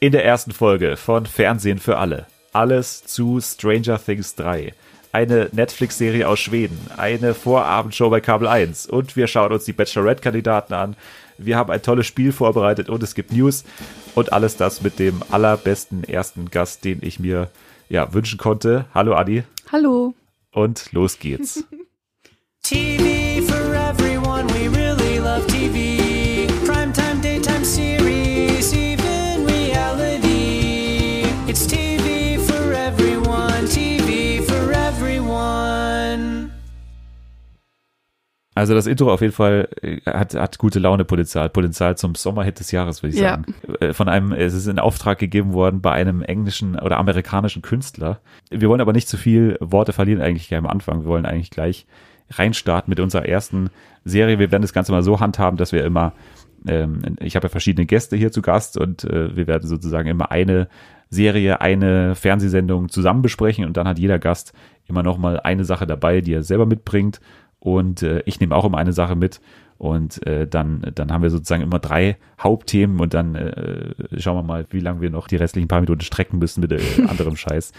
In der ersten Folge von Fernsehen für alle. Alles zu Stranger Things 3. Eine Netflix-Serie aus Schweden, eine Vorabendshow bei Kabel 1 und wir schauen uns die Bachelorette-Kandidaten an. Wir haben ein tolles Spiel vorbereitet und es gibt News und alles das mit dem allerbesten ersten Gast, den ich mir ja, wünschen konnte. Hallo Adi. Hallo. Und los geht's. TV Also das Intro auf jeden Fall äh, hat, hat gute Laune Potenzial, Potenzial zum Sommerhit des Jahres, würde ich Ja. sagen. Äh, Von einem, es ist in Auftrag gegeben worden bei einem englischen oder amerikanischen Künstler. Wir wollen aber nicht zu viel Worte verlieren eigentlich gleich am Anfang. Wir wollen eigentlich gleich reinstarten mit unserer ersten Serie. Wir werden das Ganze mal so handhaben, dass wir immer, ähm, ich habe ja verschiedene Gäste hier zu Gast und äh, wir werden sozusagen immer eine Serie, eine Fernsehsendung zusammen besprechen und dann hat jeder Gast immer noch mal eine Sache dabei, die er selber mitbringt und äh, ich nehme auch immer eine Sache mit und äh, dann dann haben wir sozusagen immer drei Hauptthemen und dann äh, schauen wir mal, wie lange wir noch die restlichen paar Minuten strecken müssen mit äh, anderem Scheiß.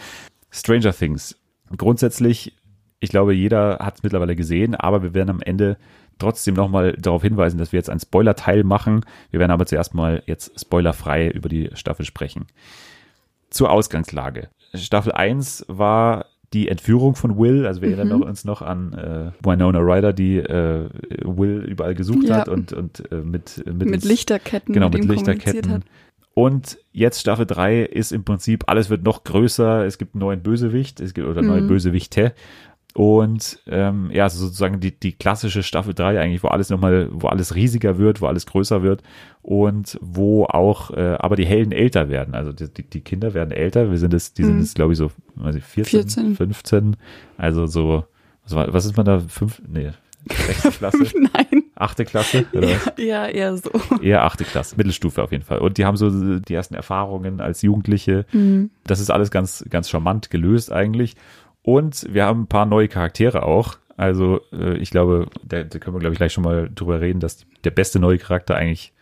Stranger Things. Grundsätzlich, ich glaube, jeder hat es mittlerweile gesehen, aber wir werden am Ende trotzdem nochmal darauf hinweisen, dass wir jetzt einen Spoiler-Teil machen. Wir werden aber zuerst mal jetzt spoilerfrei über die Staffel sprechen. Zur Ausgangslage. Staffel 1 war die Entführung von Will, also wir erinnern uns noch an äh, Winona Ryder, die äh, Will überall gesucht Ja. hat und, und äh, mit, mit, Mit Lichterketten. genau, mit mit Lichterketten. Und jetzt Staffel 3 ist im Prinzip, alles wird noch größer, es gibt einen neuen Bösewicht, es gibt oder neue Mhm. Bösewichte. Und ähm, ja, also sozusagen die, die klassische Staffel 3 eigentlich, wo alles nochmal, wo alles riesiger wird, wo alles größer wird und wo auch, äh, aber die Helden älter werden. Also die, die, die Kinder werden älter. Wir sind es, die sind Mhm. jetzt, glaube ich, so weiß ich, 14, 14. 15. Also so, was, war, was ist man da? Fünf, nee, sechste Klasse, Nein. achte Klasse? Oder? was? Ja, eher so. Eher achte Klasse, Mittelstufe auf jeden Fall. Und die haben so die ersten Erfahrungen als Jugendliche. Mhm. Das ist alles ganz, ganz charmant gelöst eigentlich. Und wir haben ein paar neue Charaktere auch. Also äh, ich glaube, da, da können wir, glaube ich, gleich schon mal drüber reden, dass der beste neue Charakter eigentlich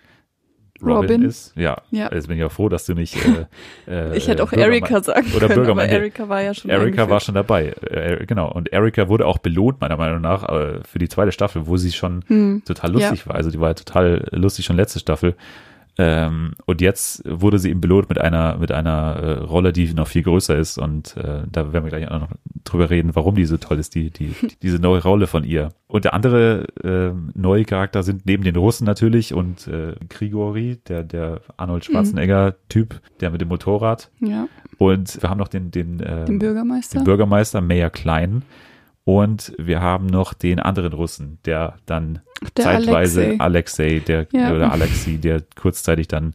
Robin, Robin. ist. Ja, Ja. jetzt bin ich auch froh, dass du nicht äh, äh, Ich hätte auch Erika sagen oder können, aber Bürgermeister. Erika war ja schon Erika war schon dabei, äh, genau. Und Erika wurde auch belohnt, meiner Meinung nach, äh, für die zweite Staffel, wo sie schon Hm. total lustig war. Also die war total lustig schon letzte Staffel. Ähm, und jetzt wurde sie eben belohnt mit einer mit einer äh, Rolle, die noch viel größer ist. Und äh, da werden wir gleich auch noch drüber reden, warum die so toll ist, die die diese neue Rolle von ihr. Und der andere äh, neue Charakter sind neben den Russen natürlich und äh, Grigori, der der Arnold Schwarzenegger Typ, der mit dem Motorrad. Ja, Und wir haben noch den den, äh, den Bürgermeister. den Bürgermeister Mayor Klein. Und wir haben noch den anderen Russen, der dann der zeitweise Alexei. Alexei, der Ja. oder Alexi, der kurzzeitig dann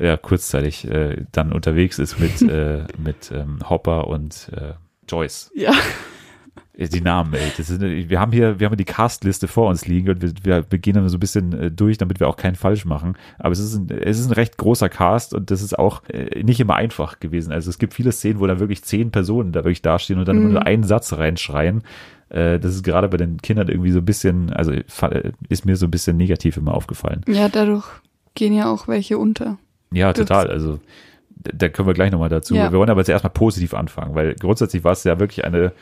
ja kurzzeitig äh, dann unterwegs ist mit äh, mit ähm, Hopper und äh, Joyce. Ja, Die Namen, ey. Ist, wir haben hier, wir haben die Castliste vor uns liegen und wir, wir, wir gehen dann so ein bisschen äh, durch, damit wir auch keinen falsch machen. Aber es ist ein, es ist ein recht großer Cast und das ist auch äh, nicht immer einfach gewesen. Also es gibt viele Szenen, wo da wirklich zehn Personen da wirklich dastehen und dann immer nur einen Satz reinschreien. Äh, das ist gerade bei den Kindern irgendwie so ein bisschen, also ist mir so ein bisschen negativ immer aufgefallen. ja, dadurch gehen ja auch welche unter. Ja, total. Also da da können wir gleich nochmal dazu. Ja. Wir wollen aber jetzt erstmal positiv anfangen, weil grundsätzlich war es ja wirklich eine,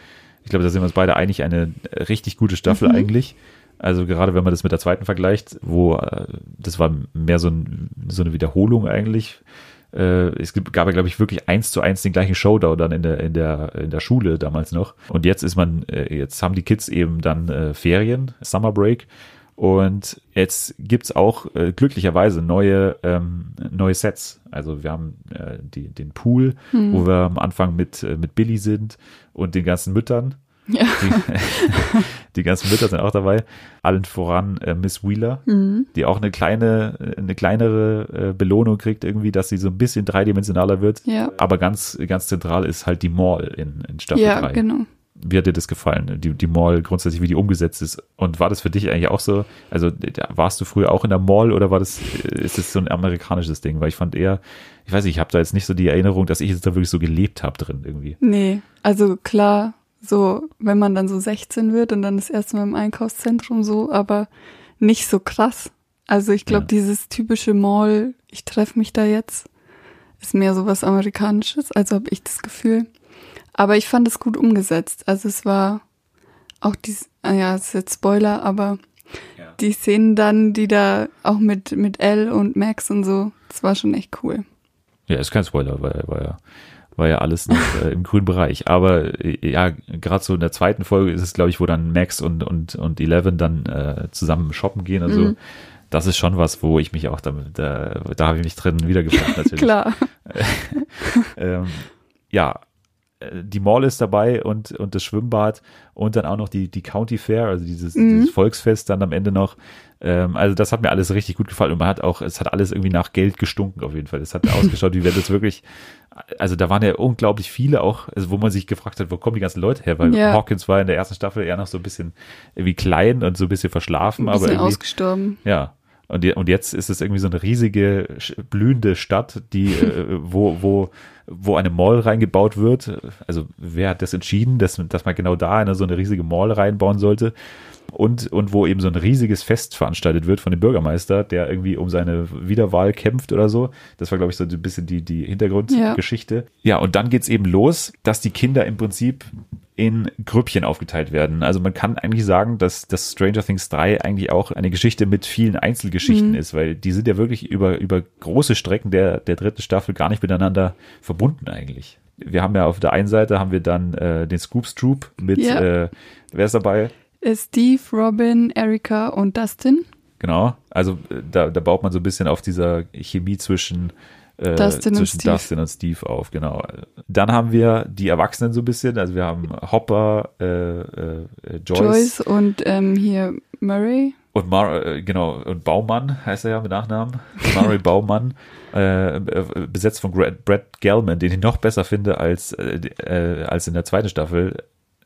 ich glaube, da sind wir uns beide einig, eine richtig gute Staffel Mhm. eigentlich. Also gerade wenn man das mit der zweiten vergleicht, wo äh, das war mehr so, ein, so eine Wiederholung eigentlich. Äh, es gab ja, glaube ich, wirklich eins zu eins den gleichen Showdown dann in der, in der, in der Schule damals noch. Und jetzt ist man, äh, jetzt haben die Kids eben dann Ferien, Summer Break. Und jetzt gibt's auch äh, glücklicherweise neue, ähm, neue Sets. Also wir haben äh, die, den Pool, Hm. wo wir am Anfang mit, äh, mit Billy sind und den ganzen Müttern. Ja. Die, die ganzen Mütter sind auch dabei. Allen voran äh, Miss Wheeler, Mhm. die auch eine kleine, äh, eine kleinere äh, Belohnung kriegt irgendwie, dass sie so ein bisschen dreidimensionaler wird. Ja. Aber ganz, ganz zentral ist halt die Mall in, in Staffel Ja, 3. genau. Wie hat dir das gefallen? Die, die Mall grundsätzlich, wie die umgesetzt ist. Und war das für dich eigentlich auch so? Also warst du früher auch in der Mall oder war das, äh, ist das so ein amerikanisches Ding? Weil ich fand eher, ich weiß nicht, ich habe da jetzt nicht so die Erinnerung, dass ich jetzt da wirklich so gelebt habe drin irgendwie. Nee, also klar, so, wenn man dann so 16 wird und dann das erste Mal im Einkaufszentrum so, aber nicht so krass. Also ich glaube, Ja. dieses typische Mall, ich treffe mich da jetzt, ist mehr so was Amerikanisches, also habe ich das Gefühl. Aber ich fand es gut umgesetzt. Also es war auch die, ah ja, es ist jetzt Spoiler, aber Ja. die Szenen dann, die da auch mit, mit Elle und Max und so, das war schon echt cool. Ja, ist kein Spoiler, weil war ja, war ja alles noch äh, im grünen Bereich. Aber äh, ja, gerade so in der zweiten Folge ist es, glaube ich, wo dann Max und, und, und Eleven dann äh, zusammen shoppen gehen und so. Mhm. Das ist schon was, wo ich mich auch damit, da, da habe ich mich drin wiedergefunden natürlich. Klar. ähm, ja, die Mall ist dabei und, und das Schwimmbad und dann auch noch die, die County Fair, also dieses, Mhm. dieses Volksfest dann am Ende noch. Ähm, also das hat mir alles richtig gut gefallen und man hat auch, es hat alles irgendwie nach Geld gestunken auf jeden Fall. Es hat ausgeschaut, wie wenn das wirklich, also da waren ja unglaublich viele auch, also wo man sich gefragt hat, wo kommen die ganzen Leute her, weil Ja. Hawkins war in der ersten Staffel eher noch so ein bisschen irgendwie klein und so ein bisschen verschlafen, Ein aber bisschen irgendwie, ausgestorben. ja. Und, und jetzt ist es irgendwie so eine riesige, blühende Stadt, die, äh, wo, wo, wo eine Mall reingebaut wird. Also wer hat das entschieden, dass, dass man genau da eine, so eine riesige Mall reinbauen sollte? Und, und wo eben so ein riesiges Fest veranstaltet wird von dem Bürgermeister, der irgendwie um seine Wiederwahl kämpft oder so. Das war, glaube ich, so ein bisschen die, die Hintergrundgeschichte. Ja. und dann geht's eben los, dass die Kinder im Prinzip in Grüppchen aufgeteilt werden. Also man kann eigentlich sagen, dass, dass Stranger Things 3 eigentlich auch eine Geschichte mit vielen Einzelgeschichten ist, weil die sind ja wirklich über, über große Strecken der, der dritten Staffel gar nicht miteinander verbunden eigentlich. Wir haben ja auf der einen Seite haben wir dann äh, den Scoops Troop mit, Ja. äh, wer ist dabei? Äh, Steve, Robin, Erika und Dustin. Genau, also äh, da, da baut man so ein bisschen auf dieser Chemie zwischen, äh, Dustin und zwischen Steve. Dustin und Steve auf, genau. Dann haben wir die Erwachsenen so ein bisschen, also wir haben Hopper, äh, äh, Joyce, Joyce und ähm, hier Murray. und Mar äh, genau, und Baumann heißt er ja mit Nachnamen, Murray Baumann, äh, äh, besetzt von Brad, Gelman, den ich noch besser finde als, äh, äh, als in der zweiten Staffel,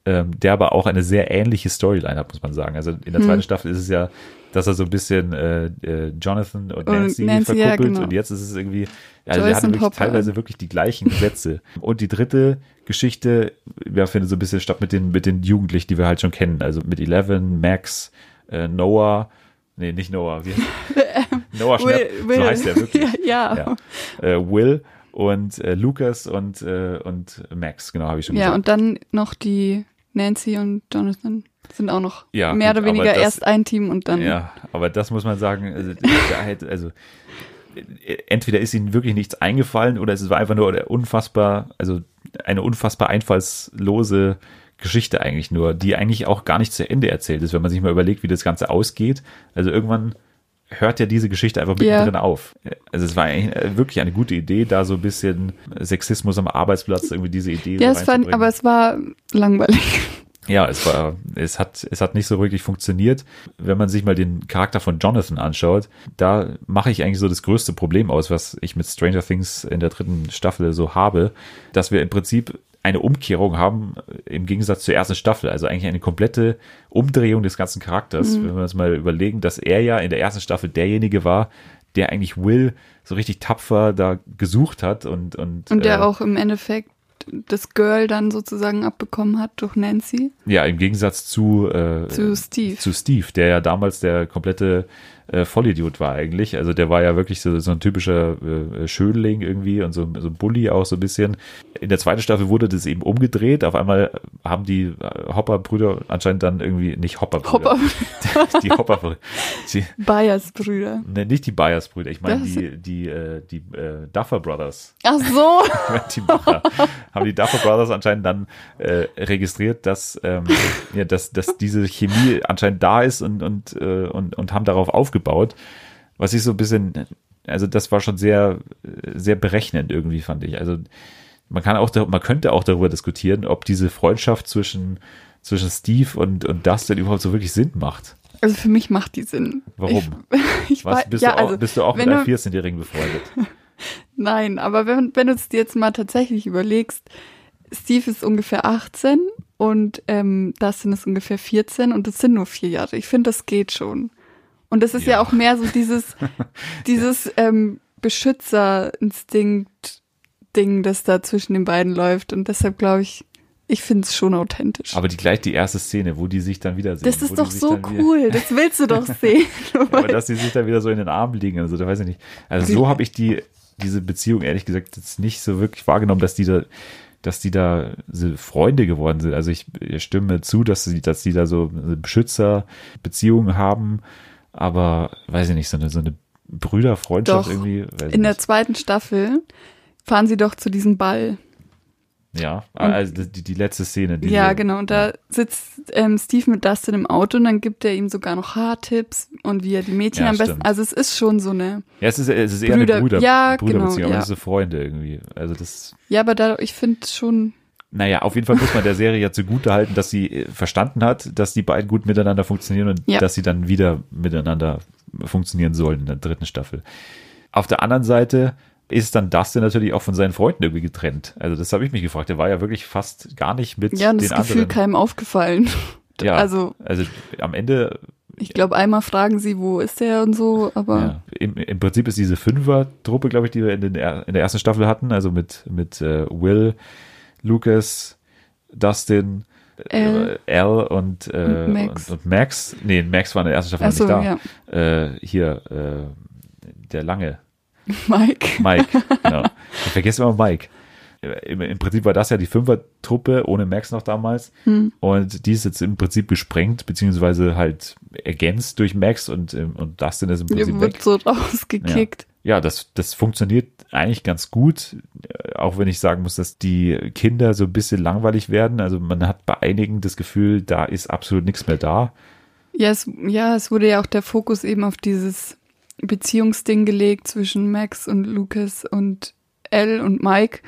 ähm, der aber auch eine sehr ähnliche Storyline hat, muss man sagen. Also in der Hm. zweiten Staffel ist es ja, dass er so ein bisschen äh, äh, Jonathan und Und Nancy, Nancy, ja, verkuppelt genau. und jetzt ist es irgendwie, also Joyce er hat und wirklich Hopper. teilweise wirklich die gleichen Sätze. Und die dritte Geschichte, ja, findet so ein bisschen statt mit den, mit den Jugendlichen, die wir halt schon kennen. Also mit Eleven, Max, äh, Noah, nee, nicht Noah, wie Noah Schnapp, so heißt er wirklich. ja, ja. Ja. Äh, Will und äh, Lucas und, äh, und Max, genau, habe ich schon Ja, gesagt. und dann noch die Nancy und Jonathan sind auch noch Ja, mehr gut, oder weniger das- erst ein Team und dann. Ja, aber das muss man sagen, also, also entweder ist ihnen wirklich nichts eingefallen oder es war einfach nur eine unfassbar, also eine unfassbar einfallslose Geschichte eigentlich nur, die eigentlich auch gar nicht zu Ende erzählt ist, wenn man sich mal überlegt, wie das Ganze ausgeht. Also irgendwann hört ja diese Geschichte einfach mittendrin auf. Also es war eigentlich äh, wirklich eine gute Idee, da so ein bisschen Sexismus am Arbeitsplatz irgendwie diese Idee Ja, so es reinzubringen. aber es war langweilig. Ja, es war, es hat, es hat nicht so wirklich funktioniert. Wenn man sich mal den Charakter von Jonathan anschaut, da mache ich eigentlich so das größte Problem aus, was ich mit Stranger Things in der dritten Staffel so habe, dass wir im Prinzip eine Umkehrung haben im Gegensatz zur ersten Staffel. Also eigentlich eine komplette Umdrehung des ganzen Charakters. Wenn wir uns mal überlegen, dass er ja in der ersten Staffel derjenige war, der eigentlich Will so richtig tapfer da gesucht hat und, und, Und der äh, auch im Endeffekt das Girl dann sozusagen abbekommen hat durch Nancy ja, im Gegensatz zu, äh, zu Steve. zu Steve, der ja damals der komplette äh, Vollidiot war eigentlich. Also der war ja wirklich so, so ein typischer äh, Schönling irgendwie und so, so ein Bully auch so ein bisschen. In der zweiten Staffel wurde das eben umgedreht. Auf einmal haben die äh, Hopper-Brüder anscheinend dann irgendwie, nicht Hopper-Brüder. Hopper, Die Hopper-Brüder. Die- Bias Brüder. Ne, nicht die Byers-Brüder. Ich meine die, die, äh, die äh, Duffer Brothers. Ach so. die Macher haben die Duffer Brothers anscheinend dann äh, registriert, dass, ähm, ja, dass, dass diese Chemie anscheinend da ist und, und, äh, und, und haben darauf aufgebaut. Was ich so ein bisschen, also das war schon sehr, sehr berechnend irgendwie, fand ich. Also man kann auch, man könnte auch darüber diskutieren, ob diese Freundschaft zwischen, zwischen Steve und, und Dustin überhaupt so wirklich Sinn macht. Also für mich macht die Sinn. Warum? Ich, ich Was, weiß, bist, ja, du auch, also, bist du auch mit einem du- 14-Jährigen befreundet? Nein, aber wenn, wenn du es dir jetzt mal tatsächlich überlegst, Steve ist ungefähr 18 und ähm, Dustin ist ungefähr 14 und das sind nur vier Jahre. Ich finde, das geht schon. Und das ist ja, Ja. auch mehr so dieses, dieses ähm, Beschützerinstinkt-Ding, das da zwischen den beiden läuft. Und deshalb glaube ich, ich finde es schon authentisch. Aber die gleich die erste Szene, wo die sich dann wiedersehen. das ist doch so cool. Das willst du doch sehen. Aber dass die sich dann wieder so in den Armen liegen, also da weiß ich nicht. Also so habe ich die diese Beziehung ehrlich gesagt jetzt nicht so wirklich wahrgenommen, dass die da, dass die da so Freunde geworden sind. Also ich, ich stimme zu, dass sie, dass die da so Beschützerbeziehungen haben, aber weiß ich nicht, so eine, so eine Brüderfreundschaft Doch. irgendwie. In der nicht. zweiten Staffel fahren sie doch zu diesem Ball. Ja, also die, die letzte Szene. Diese, ja, genau. Und da sitzt ähm, Steve mit Dustin im Auto und dann gibt er ihm sogar noch Haartipps und wie er die Mädchen Ja, am besten. stimmt. Also es ist schon so eine. Ja, es ist, es ist eher Brüder- eine Brüder, Ja, Brüderbeziehung, genau, aber ja. das sind Freunde irgendwie. Also das, Ja, aber da, ich finde schon. Naja, auf jeden Fall muss man der Serie ja zugute halten, dass sie äh, verstanden hat, dass die beiden gut miteinander funktionieren und Ja. dass sie dann wieder miteinander funktionieren sollen in der dritten Staffel. Auf der anderen Seite ist dann Dustin natürlich auch von seinen Freunden irgendwie getrennt. Also das habe ich mich gefragt. Der war ja wirklich fast gar nicht mit Ja, und den das Gefühl anderen. keinem aufgefallen. ja, Also, also am Ende ich glaube, einmal fragen sie, wo ist der und so, aber Ja, im, im Prinzip ist diese Fünfer-Truppe, glaube ich, die wir in, den, in der ersten Staffel hatten, also mit, mit äh, Will, Lucas, Dustin, Elle. äh, Al und, äh, Max. Und, und Max. Nee, Max war in der ersten Staffel so, nicht da. ja. Äh, hier, äh, der lange, Mike. Mike, genau. Ich vergesse immer Mike. Im, Im Prinzip war das ja die Fünfer-Truppe ohne Max noch damals. Hm. Und die ist jetzt im Prinzip gesprengt, beziehungsweise halt ergänzt durch Max und, ähm, und Dustin ist im Prinzip weg. wird so rausgekickt. Ja, das, das funktioniert eigentlich ganz gut, äh, auch wenn ich sagen muss, dass die Kinder so ein bisschen langweilig werden. Also man hat bei einigen das Gefühl, da ist absolut nichts mehr da. Ja, es, ja, es wurde ja auch der Fokus eben auf dieses Beziehungsding gelegt zwischen Max und Lucas und Elle und Mike.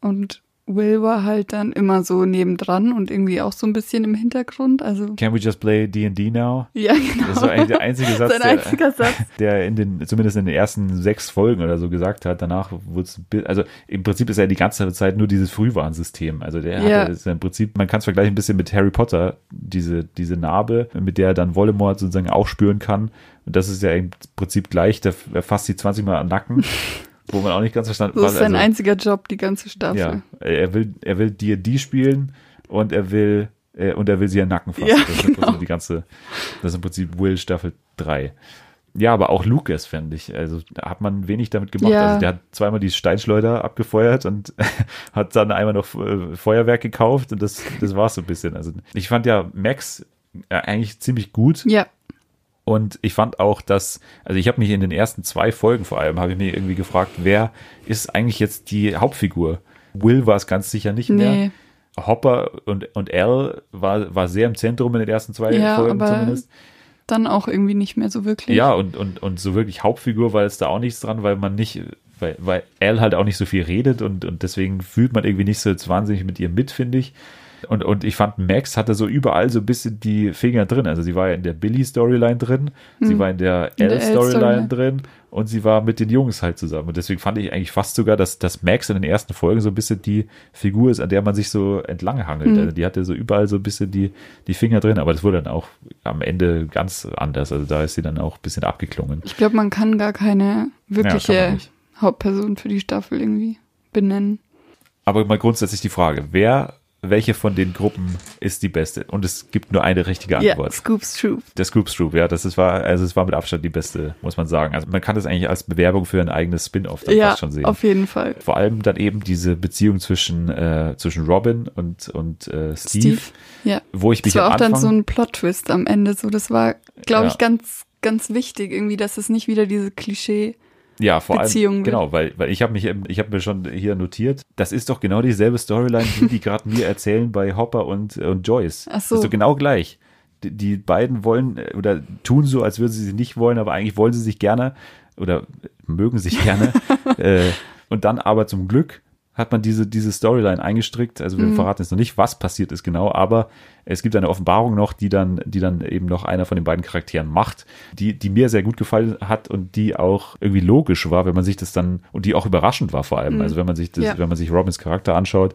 Und Will war halt dann immer so nebendran und irgendwie auch so ein bisschen im Hintergrund. Also, Can we just play D&D now? ja, genau. Das ist so eigentlich der einzige Satz, Sein der, einziger Satz. der in den, zumindest in den ersten sechs Folgen oder so gesagt hat. Danach wurde es, also im Prinzip ist er die ganze Zeit nur dieses Frühwarnsystem. Also der Ja. hat im Prinzip, man kann es vergleichen ein bisschen mit Harry Potter, diese, diese Narbe, mit der er dann Voldemort sozusagen auch spüren kann. Und das ist ja im Prinzip gleich, der fasst sie 20 Mal am Nacken, wo man auch nicht ganz verstanden So ist sein also, einziger Job, die ganze Staffel. ja, er will, er will D&D spielen und er will, äh, und er will sie den Nacken fassen. Ja, das ist im genau. Prinzip die ganze, das ist im Prinzip Will Staffel 3. Ja, aber auch Lucas, fände ich. Also da hat man wenig damit gemacht. Ja. Also der hat zweimal die Steinschleuder abgefeuert und hat dann einmal noch äh, Feuerwerk gekauft und das, das war so ein bisschen. Also ich fand ja Max äh, eigentlich ziemlich gut. Ja, Und ich fand auch, dass, also ich habe mich in den ersten zwei Folgen vor allem, habe ich mir irgendwie gefragt, wer ist eigentlich jetzt die Hauptfigur? Will war es ganz sicher nicht mehr. nee. Hopper und, und Al war, war sehr im Zentrum in den ersten zwei Ja, Folgen aber zumindest. Dann auch irgendwie nicht mehr so wirklich. Ja, und, und, und so wirklich Hauptfigur war jetzt da auch nichts dran, weil man nicht, weil, weil Al halt auch nicht so viel redet und, und deswegen fühlt man irgendwie nicht so jetzt wahnsinnig mit ihr mit, finde ich. Und, und ich fand, Max hatte so überall so ein bisschen die Finger drin. Also sie war ja in der Billy-Storyline drin, sie war in der Hm. L-Storyline. drin und sie war mit den Jungs halt zusammen. Und deswegen fand ich eigentlich fast sogar, dass, dass Max in den ersten Folgen so ein bisschen die Figur ist, an der man sich so entlang hangelt. Hm. Also die hatte so überall so ein bisschen die, die Finger drin, aber das wurde dann auch am Ende ganz anders. Also da ist sie dann auch ein bisschen abgeklungen. Ich glaube, man kann gar keine wirkliche Ja. Hauptperson für die Staffel irgendwie benennen. Aber mal grundsätzlich die Frage, wer, welche von den Gruppen ist die beste? Und es gibt nur eine richtige Ja, Antwort. Scoops Truth. Der Scoops Troop, ja, das ist, war, also es war mit Abstand die beste, muss man sagen. Also man kann das eigentlich als Bewerbung für ein eigenes Spin-off dann Ja, fast schon sehen. auf jeden Fall. Vor allem dann eben diese Beziehung zwischen, äh, zwischen Robin und, und äh, Steve, Steve. Ja. wo ich Das mich war am auch dann Anfang, so ein Plot-Twist am Ende. So, das war, glaube Ja. ich, ganz, ganz wichtig irgendwie, dass es nicht wieder diese Klischee. Ja, vor Beziehung allem, genau, weil, weil ich habe mich, ich habe mir schon hier notiert, das ist doch genau dieselbe Storyline, die die gerade mir erzählen bei Hopper und, und Joyce. Ach so. Das ist doch genau gleich. Die, die beiden wollen äh, oder tun so, als würden sie sie nicht wollen, aber eigentlich wollen sie sich gerne oder mögen sich gerne. äh, und dann aber zum Glück hat man diese, diese Storyline eingestrickt. Also wir verraten jetzt noch nicht, was passiert ist genau, aber es gibt eine Offenbarung noch, die dann, die dann eben noch einer von den beiden Charakteren macht, die, die mir sehr gut gefallen hat und die auch irgendwie logisch war, wenn man sich das dann, und die auch überraschend war vor allem. Also wenn man sich das, Ja. wenn man sich Robins Charakter anschaut,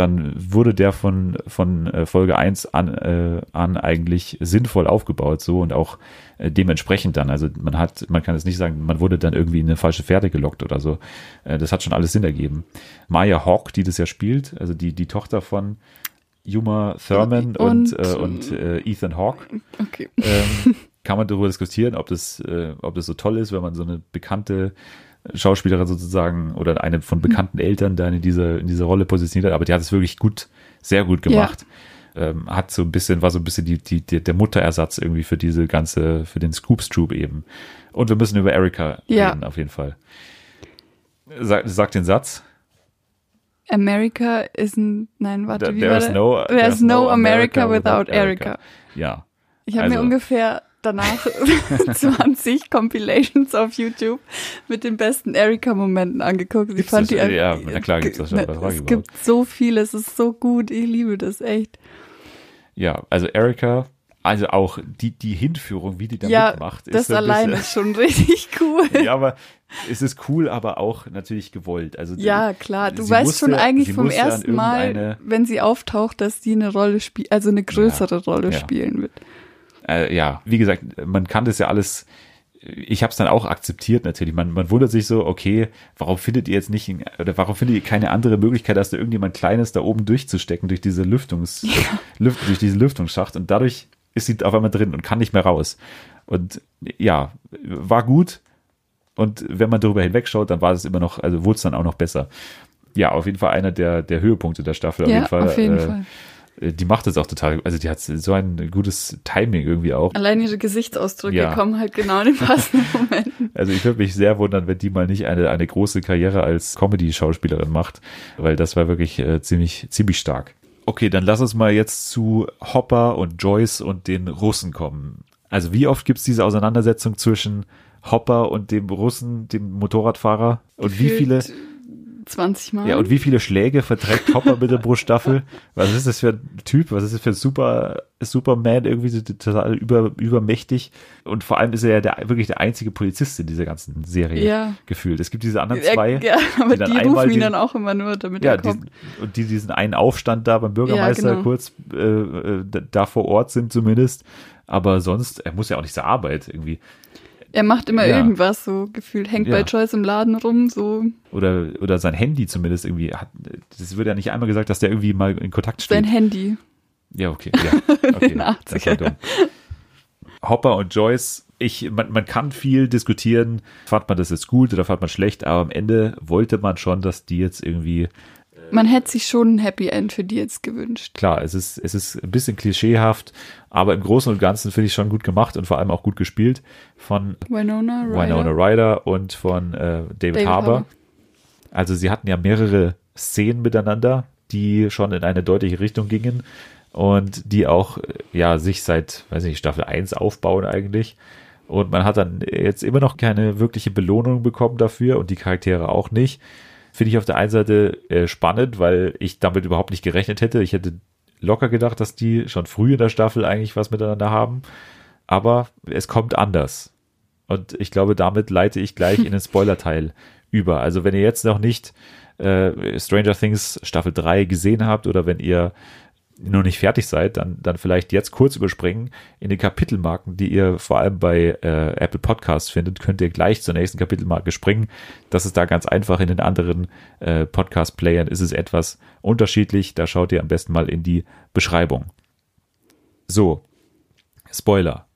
dann wurde der von, von äh, Folge 1 an, äh, an eigentlich sinnvoll aufgebaut, so und auch äh, dementsprechend dann. Also man hat, man kann jetzt nicht sagen, man wurde dann irgendwie in eine falsche Fährte gelockt oder so. Äh, das hat schon alles Sinn ergeben. Maya Hawk, die das ja spielt, also die, die Tochter von Yuma Thurman und, Und- äh, und äh, Ethan Hawke, Okay. ähm, kann man darüber diskutieren, ob das, ob das so toll ist, wenn man so eine bekannte Schauspielerin sozusagen oder eine von bekannten Eltern da in diese, in diese Rolle positioniert hat, aber die hat es wirklich gut, sehr gut gemacht. Ähm, hat so ein bisschen, war so ein bisschen die, die, die, der Mutterersatz irgendwie für diese ganze, für den Scoops Troop eben. Und wir müssen über Erika Ja. reden, auf jeden Fall. Sag, sag den Satz. America isn't, nein, warte, There- wie war there's der? no- There's no America without Erica. Ja. Ich habe Also- mir ungefähr danach 20 Compilations auf YouTube mit den besten Erika-Momenten angeguckt. Ich fand das? die Ja, na klar gibt's das schon, Ne, was war Es gibt so viel, es ist so gut, ich liebe das echt. Ja, also Erika, also auch die, die Hinführung, wie die da ja, mitmacht, ist das so ein allein bisschen- ist schon richtig cool. ja, aber es ist cool, aber auch natürlich gewollt. Also Ja, klar. Du sie weißt musste- schon eigentlich sie vom ersten Mal, wenn sie auftaucht, dass die eine Rolle spielt, also eine größere Rolle ja. spielen wird. Äh, ja, wie gesagt, man kann das ja alles. Ich habe es dann auch akzeptiert natürlich. Man, man wundert sich so, okay, warum findet ihr jetzt nicht oder warum findet ihr keine andere Möglichkeit, als da irgendjemand Kleines da oben durchzustecken durch diese Lüftungs, Lüft, durch diesen Lüftungsschacht und dadurch ist sie auf einmal drin und kann nicht mehr raus. Und ja, war gut. Und wenn man darüber hinwegschaut, dann war es immer noch, also wurde es dann auch noch besser. Ja, auf jeden Fall einer der, der Höhepunkte der Staffel. Auf ja, jeden Fall. auf jeden äh, Fall. Die macht es auch total, also die hat so ein gutes Timing irgendwie auch. Allein ihre Gesichtsausdrücke Ja. kommen halt genau in den passenden Momenten. Also ich würde mich sehr wundern, wenn die mal nicht eine, eine große Karriere als Comedy-Schauspielerin macht, weil das war wirklich äh, ziemlich, ziemlich stark. Okay, dann lass uns mal jetzt zu Hopper und Joyce und den Russen kommen. Also wie oft gibt's diese Auseinandersetzung zwischen Hopper und dem Russen, dem Motorradfahrer? Und wie viele, Gefühlt 20 Mal. ja, und wie viele Schläge verträgt Hopper bitte pro Staffel? Was ist das für ein Typ? Was ist das für ein Super, Superman irgendwie so total über, übermächtig? Und vor allem ist er ja der, wirklich der einzige Polizist in dieser ganzen Serie Ja. gefühlt. Es gibt diese anderen Er- zwei. ja, aber die die rufen ihn dann auch immer nur, damit ja, er kommt. diesen, und die diesen einen Aufstand da beim Bürgermeister Ja, genau. kurz äh, äh, da- da vor Ort sind zumindest. Aber sonst, er muss ja auch nicht zur Arbeit irgendwie. Er macht immer Ja. irgendwas so gefühlt, hängt Ja. bei Joyce im Laden rum, so Oder, oder sein Handy zumindest irgendwie hat. Das wird ja nicht einmal gesagt, dass der irgendwie mal in Kontakt steht. sein Handy. Ja, okay. Ja, okay. das war 80ern. dumm. Hopper und Joyce, ich, man, man kann viel diskutieren, fand man das jetzt gut oder fand man schlecht, aber am Ende wollte man schon, dass die jetzt irgendwie, Man hätte sich schon ein Happy End für die jetzt gewünscht. klar, es ist, es ist ein bisschen klischeehaft, aber im Großen und Ganzen finde ich schon gut gemacht und vor allem auch gut gespielt von Winona Ryder. Winona Ryder und von äh, David, David Harbour. Harbour. Also sie hatten ja mehrere Szenen miteinander, die schon in eine deutliche Richtung gingen und die auch äh, ja sich seit, weiß ich nicht, Staffel 1 aufbauen eigentlich. Und man hat dann jetzt immer noch keine wirkliche Belohnung bekommen dafür und die Charaktere auch nicht. Finde ich auf der einen Seite äh, spannend, weil ich damit überhaupt nicht gerechnet hätte. Ich hätte locker gedacht, dass die schon früh in der Staffel eigentlich was miteinander haben. Aber es kommt anders. Und ich glaube, damit leite ich gleich in den Spoiler-Teil über. Also wenn ihr jetzt noch nicht äh, Stranger Things Staffel 3 gesehen habt oder wenn ihr noch nicht fertig seid, dann, dann vielleicht jetzt kurz überspringen. In den Kapitelmarken, die ihr vor allem bei äh, Apple Podcasts findet, könnt ihr gleich zur nächsten Kapitelmarke springen. Das ist da ganz einfach. In den anderen äh, Podcast-Playern ist es etwas unterschiedlich. Da schaut ihr am besten mal in die Beschreibung. So, Spoiler.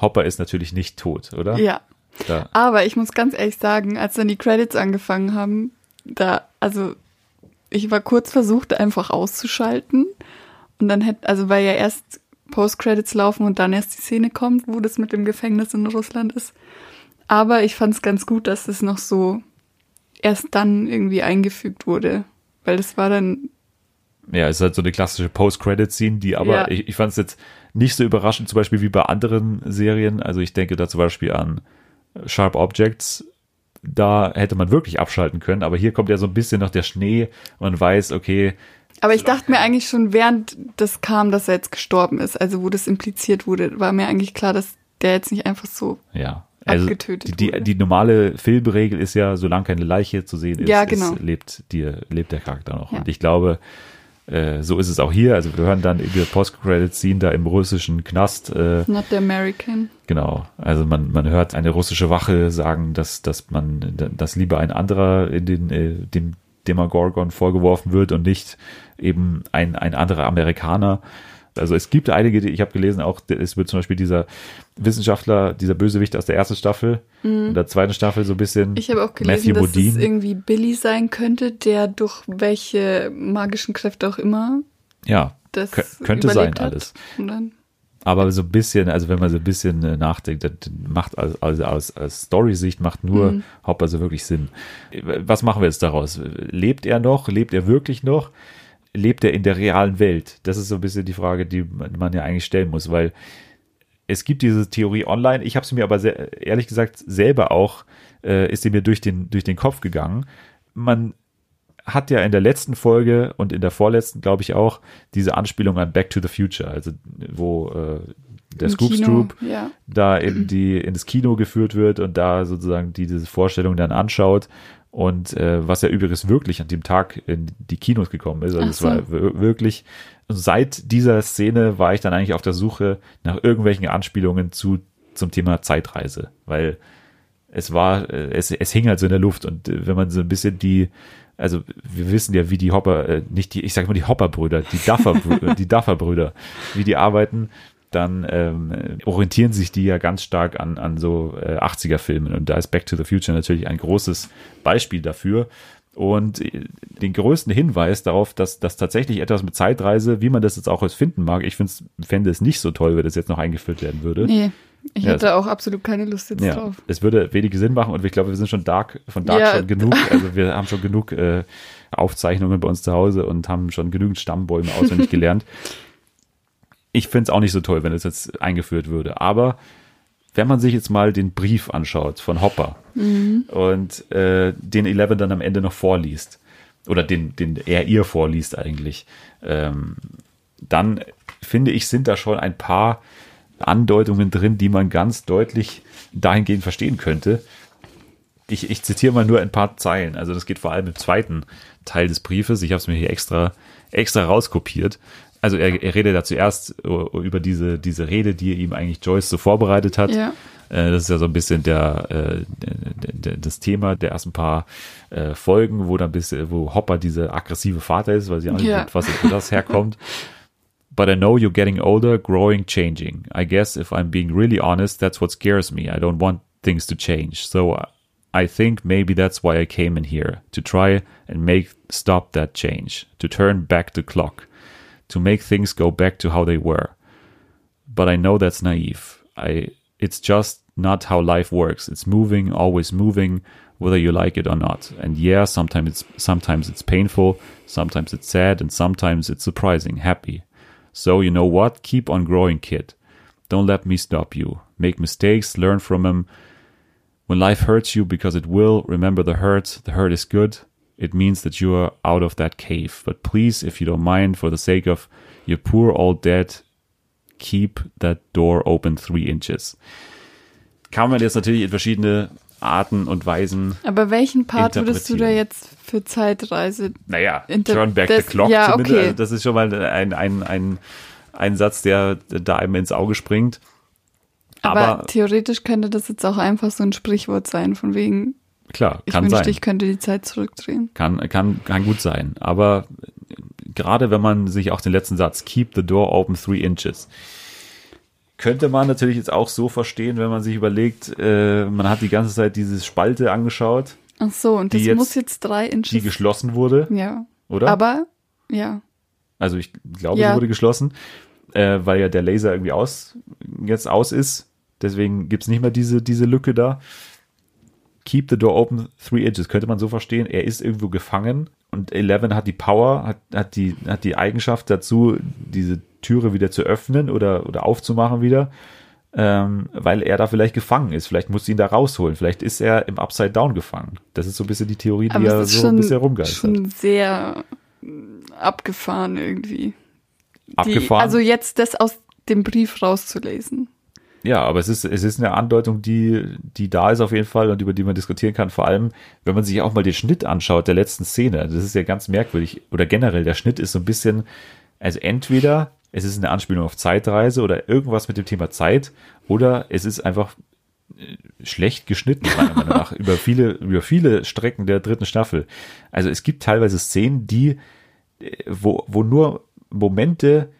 Hopper ist natürlich nicht tot, oder? Ja. Da, Aber ich muss ganz ehrlich sagen, als dann die Credits angefangen haben, da, also ich war kurz versucht, einfach auszuschalten. Und dann hätte, also weil ja erst Post-Credits laufen und dann erst die Szene kommt, wo das mit dem Gefängnis in Russland ist. Aber ich fand es ganz gut, dass es noch so erst dann irgendwie eingefügt wurde. Weil das war dann, Ja, es ist halt so eine klassische Post-Credit-Scene, die aber, Ja. ich, ich fand es jetzt nicht so überraschend, zum Beispiel wie bei anderen Serien. Also ich denke da zum Beispiel an Sharp Objects. Da hätte man wirklich abschalten können, aber hier kommt ja so ein bisschen noch der Schnee. Man weiß, okay, aber ich dachte mir eigentlich schon, während das kam, dass er jetzt gestorben ist, also wo das impliziert wurde, war mir eigentlich klar, dass der jetzt nicht einfach so ja. Also Abgetötet die, die, wurde. die normale Filmregel ist ja, solange keine Leiche zu sehen ist, Ja, genau. ist lebt, die, lebt der Charakter noch. Ja. Und ich glaube, äh, so ist es auch hier. Also wir hören dann in der Post-Credit-Scene da im russischen Knast, äh, not the American. Genau, also man, man hört eine russische Wache sagen, dass, dass man, dass lieber ein anderer in den, äh, dem Demagorgon vorgeworfen wird und nicht eben ein, ein anderer Amerikaner. Also es gibt einige, die ich habe gelesen, auch es wird zum Beispiel dieser Wissenschaftler, dieser Bösewicht aus der ersten Staffel und der zweiten Staffel so ein bisschen Mhm. Ich habe auch gelesen, Matthew dass es Modine. irgendwie Billy sein könnte, der durch welche magischen Kräfte auch immer Ja, das kö- könnte sein hat. alles. Und dann, Aber so ein bisschen, also wenn man so ein bisschen äh, nachdenkt, das macht also, also aus, aus Story-Sicht macht nur Mhm. Hopper so wirklich Sinn. Was machen wir jetzt daraus? Lebt er noch? Lebt er wirklich noch? Lebt er in der realen Welt? Das ist so ein bisschen die Frage, die man man ja eigentlich stellen muss, weil es gibt diese Theorie online. Ich habe sie mir aber sehr, ehrlich gesagt selber auch, äh, ist sie mir durch den, durch den Kopf gegangen. Man hat ja in der letzten Folge und in der vorletzten, glaube ich, auch diese Anspielung an Back to the Future, also wo äh, der im Scoops Kino, Troop Ja. da in die in das Kino geführt wird und da sozusagen die, diese Vorstellung dann anschaut und äh, was ja übrigens wirklich an dem Tag in die Kinos gekommen ist. Also es so. war wir- wirklich seit dieser Szene war ich dann eigentlich auf der Suche nach irgendwelchen Anspielungen zu zum Thema Zeitreise, weil es war äh, es es hing halt so in der Luft und äh, wenn man so ein bisschen die also wir wissen ja, wie die Hopper, äh, nicht die, ich sag mal die Hopper-Brüder, die Duffer, die Duffer-Brüder, wie die arbeiten, dann ähm, orientieren sich die ja ganz stark an, an so äh, 80er-Filmen. Und da ist Back to the Future natürlich ein großes Beispiel dafür. Und äh, den größten Hinweis darauf, dass das tatsächlich etwas mit Zeitreise, wie man das jetzt auch finden mag, ich find's, fände es nicht so toll, wenn das jetzt noch eingeführt werden würde. Nee, ich Ja, hätte auch absolut keine Lust jetzt Ja, drauf. es würde wenig Sinn machen und ich glaube, wir sind schon Dark, von Dark Ja. schon genug. Also wir haben schon genug äh, Aufzeichnungen bei uns zu Hause und haben schon genügend Stammbäume auswendig gelernt. Ich finde es auch nicht so toll, wenn es jetzt eingeführt würde. Aber wenn man sich jetzt mal den Brief anschaut von Hopper und äh, den Eleven dann am Ende noch vorliest, oder den, den er ihr vorliest eigentlich, ähm, dann finde ich, sind da schon ein paar Andeutungen drin, die man ganz deutlich dahingehend verstehen könnte. Ich, ich zitiere mal nur ein paar Zeilen. Also das geht vor allem im zweiten Teil des Briefes. Ich habe es mir hier extra, extra rauskopiert. Also er, er redet da zuerst äh, über diese, diese Rede, die ihm eigentlich Joyce so vorbereitet hat. Ja. Äh, Das ist ja so ein bisschen der, äh, das Thema der ersten paar äh, Folgen, wo dann bis, wo Hopper dieser aggressive Vater ist, weil sie auch nicht Ja. ja. was das herkommt. But I know you're getting older, growing, changing. I guess if I'm being really honest, that's what scares me. I don't want things to change. So uh, I think maybe that's why I came in here to try and make stop that change, to turn back the clock, to make things go back to how they were. But I know that's naive. I it's just not how life works. It's moving, always moving, whether you like it or not. And yeah, sometimes it's sometimes it's painful, sometimes it's sad, and sometimes it's surprising, happy. So you know what? Keep on growing, kid. Don't let me stop you. Make mistakes, learn from them. When life hurts you, because it will, remember the hurt. The hurt is good. It means that you are out of that cave. But please, if you don't mind, for the sake of your poor old dad, keep that door open three inches. Kann man jetzt natürlich in verschiedene Arten und Weisen, Aber welchen Part würdest du da jetzt für Zeitreise? naja, Inter- turn back the clock ja, zumindest. okay. Also das ist schon mal ein, ein, ein, ein Satz, der da einem ins Auge springt. Aber, Aber, theoretisch könnte das jetzt auch einfach so ein Sprichwort sein, von wegen, klar, ich kann wünschte, sein. ich könnte die Zeit zurückdrehen. Kann, kann, kann gut sein. Aber gerade wenn man sich auch den letzten Satz, keep the door open three inches, könnte man natürlich jetzt auch so verstehen, wenn man sich überlegt, äh, man hat die ganze Zeit diese Spalte angeschaut, Ach so, und Die das jetzt- muss jetzt drei die Inches. geschlossen wurde, Ja. oder? Aber, ja. Also ich glaube, Ja. sie wurde geschlossen, äh, weil ja der Laser irgendwie aus, jetzt aus ist. Deswegen gibt's nicht mehr diese, diese Lücke da. Keep the door open three inches, könnte man so verstehen. Er ist irgendwo gefangen und Eleven hat die Power, hat, hat, die, hat die Eigenschaft dazu, diese Türe wieder zu öffnen oder, oder aufzumachen wieder, ähm, weil er da vielleicht gefangen ist. Vielleicht muss sie ihn da rausholen. Vielleicht ist er im Upside Down gefangen. Das ist so ein bisschen die Theorie, die Aber es ist so schon, ein bisschen rumgeistert. schon sehr mm, abgefahren irgendwie. Die, Abgefahren. also jetzt das aus dem Brief rauszulesen. Ja, aber es ist, es ist eine Andeutung, die, die da ist auf jeden Fall und über die man diskutieren kann. Vor allem, wenn man sich auch mal den Schnitt anschaut der letzten Szene. Das ist ja ganz merkwürdig. Oder generell, der Schnitt ist so ein bisschen, also entweder es ist eine Anspielung auf Zeitreise oder irgendwas mit dem Thema Zeit oder es ist einfach äh, schlecht geschnitten, meiner Meinung nach, über viele, über viele Strecken der dritten Staffel. Also es gibt teilweise Szenen, die, äh, wo, wo nur Momente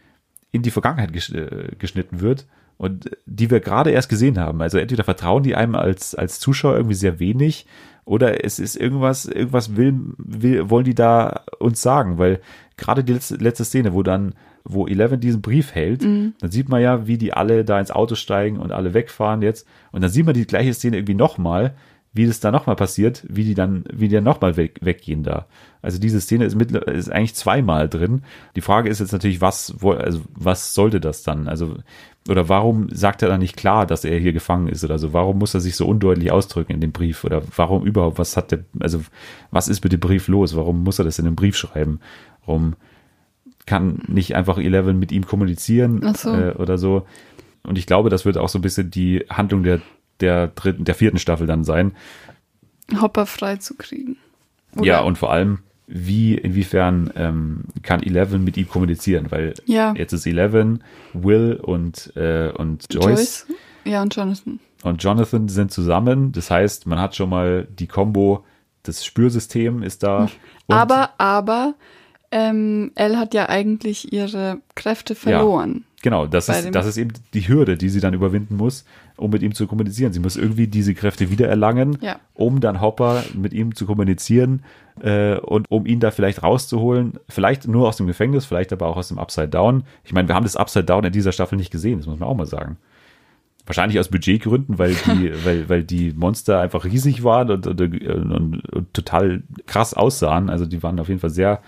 in die Vergangenheit äh, geschnitten wird und die wir gerade erst gesehen haben. Also entweder vertrauen die einem als, als Zuschauer irgendwie sehr wenig oder es ist irgendwas, irgendwas will, will, wollen die da uns sagen, weil gerade die letzte, letzte Szene, wo dann, wo Eleven diesen Brief hält, dann sieht man ja, wie die alle da ins Auto steigen und alle wegfahren jetzt und dann sieht man die gleiche Szene irgendwie nochmal, wie das da nochmal passiert, wie die dann, wie die dann nochmal weg, weggehen da. Also diese Szene ist, mit, ist eigentlich zweimal drin. Die Frage ist jetzt natürlich, was, also was sollte das dann? Also, oder warum sagt er dann nicht klar, dass er hier gefangen ist oder so? Warum muss er sich so undeutlich ausdrücken in dem Brief? Oder warum überhaupt, was hat der, also, was ist mit dem Brief los? Warum muss er das in einem Brief schreiben? Warum kann nicht einfach Eleven mit ihm kommunizieren so. äh, oder so? Und ich glaube, das wird auch so ein bisschen die Handlung der, der dritten, der vierten Staffel dann sein. Hopper freizukriegen. Ja, und vor allem, wie, inwiefern ähm, kann Eleven mit ihm kommunizieren? Weil Ja. jetzt ist Eleven, Will und, äh, und Joyce, Ja, und Jonathan. und Jonathan sind zusammen. Das heißt, man hat schon mal die Combo, das Spürsystem ist da. Aber, aber, ähm, Elle hat ja eigentlich ihre Kräfte verloren. Genau, das ist, das ist eben die Hürde, die sie dann überwinden muss, um mit ihm zu kommunizieren. Sie muss irgendwie diese Kräfte wiedererlangen, Ja. um dann Hopper mit ihm zu kommunizieren äh, und um ihn da vielleicht rauszuholen. Vielleicht nur aus dem Gefängnis, vielleicht aber auch aus dem Upside Down. Ich meine, wir haben das Upside Down in dieser Staffel nicht gesehen, das muss man auch mal sagen. Wahrscheinlich aus Budgetgründen, weil die, weil, weil die Monster einfach riesig waren und, und, und, und total krass aussahen. Also die waren auf jeden Fall sehr,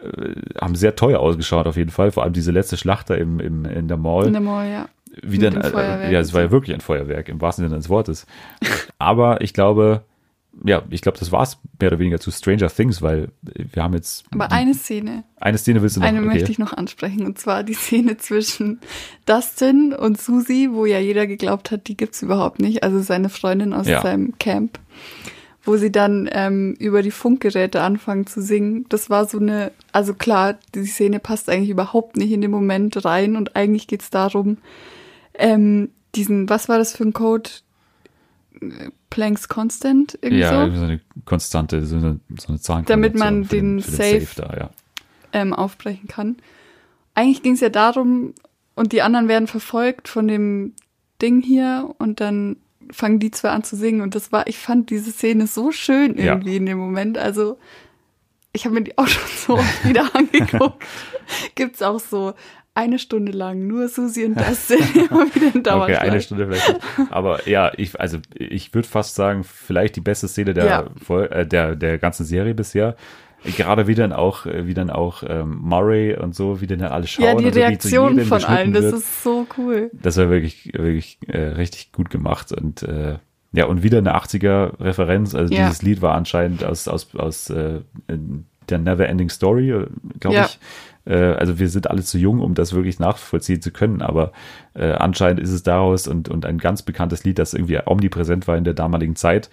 äh, haben sehr teuer ausgeschaut auf jeden Fall. Vor allem diese letzte Schlacht da im, im, in der Mall In der Mall, ja. Wie Mit dann, dem äh, Feuerwerk ja, es war ja wirklich ein Feuerwerk, im wahrsten Sinne des Wortes. Aber ich glaube, ja, ich glaube, das war's mehr oder weniger zu Stranger Things, weil wir haben jetzt Aber eine Szene, eine Szene willst du noch, eine okay. möchte ich noch ansprechen, und zwar die Szene zwischen Dustin und Susie, wo ja jeder geglaubt hat, die gibt's überhaupt nicht, also seine Freundin aus Ja. seinem Camp, wo sie dann ähm, über die Funkgeräte anfangen zu singen. Das war so eine, also klar, die Szene passt eigentlich überhaupt nicht in den Moment rein und eigentlich geht's darum, ähm, diesen, was war das für ein Code? Planks Constant irgendwie ja, so? so eine konstante, so eine, so eine Zahlenkombination Damit man für den für Safe- da, ja. ähm, aufbrechen kann. Eigentlich ging es ja darum, und die anderen werden verfolgt von dem Ding hier und dann fangen die zwei an zu singen und das war, ich fand diese Szene so schön Ja. irgendwie in dem Moment. Also ich habe mir die auch schon so oft wieder angeguckt. Gibt's auch so eine Stunde lang nur Susi und Dustin immer wieder in Okay, Dauerschleife. eine Stunde vielleicht. Aber ja, ich, also ich würde fast sagen, vielleicht die beste Szene der, Ja. Äh, der, der ganzen Serie bisher. Gerade wie dann auch, äh, wie dann auch ähm, Murray und so, wie dann alle schauen. Ja, die so, Reaktion jedem von allen, das wird. ist so cool. Das war wirklich, wirklich äh, richtig gut gemacht und äh, ja, und wieder eine 80er-Referenz. Also Ja. dieses Lied war anscheinend aus, aus, aus äh, der Never Ending Story, glaube Ja. ich. Äh, also wir sind alle zu jung, um das wirklich nachvollziehen zu können, aber äh, anscheinend ist es daraus und, und ein ganz bekanntes Lied, das irgendwie omnipräsent war in der damaligen Zeit.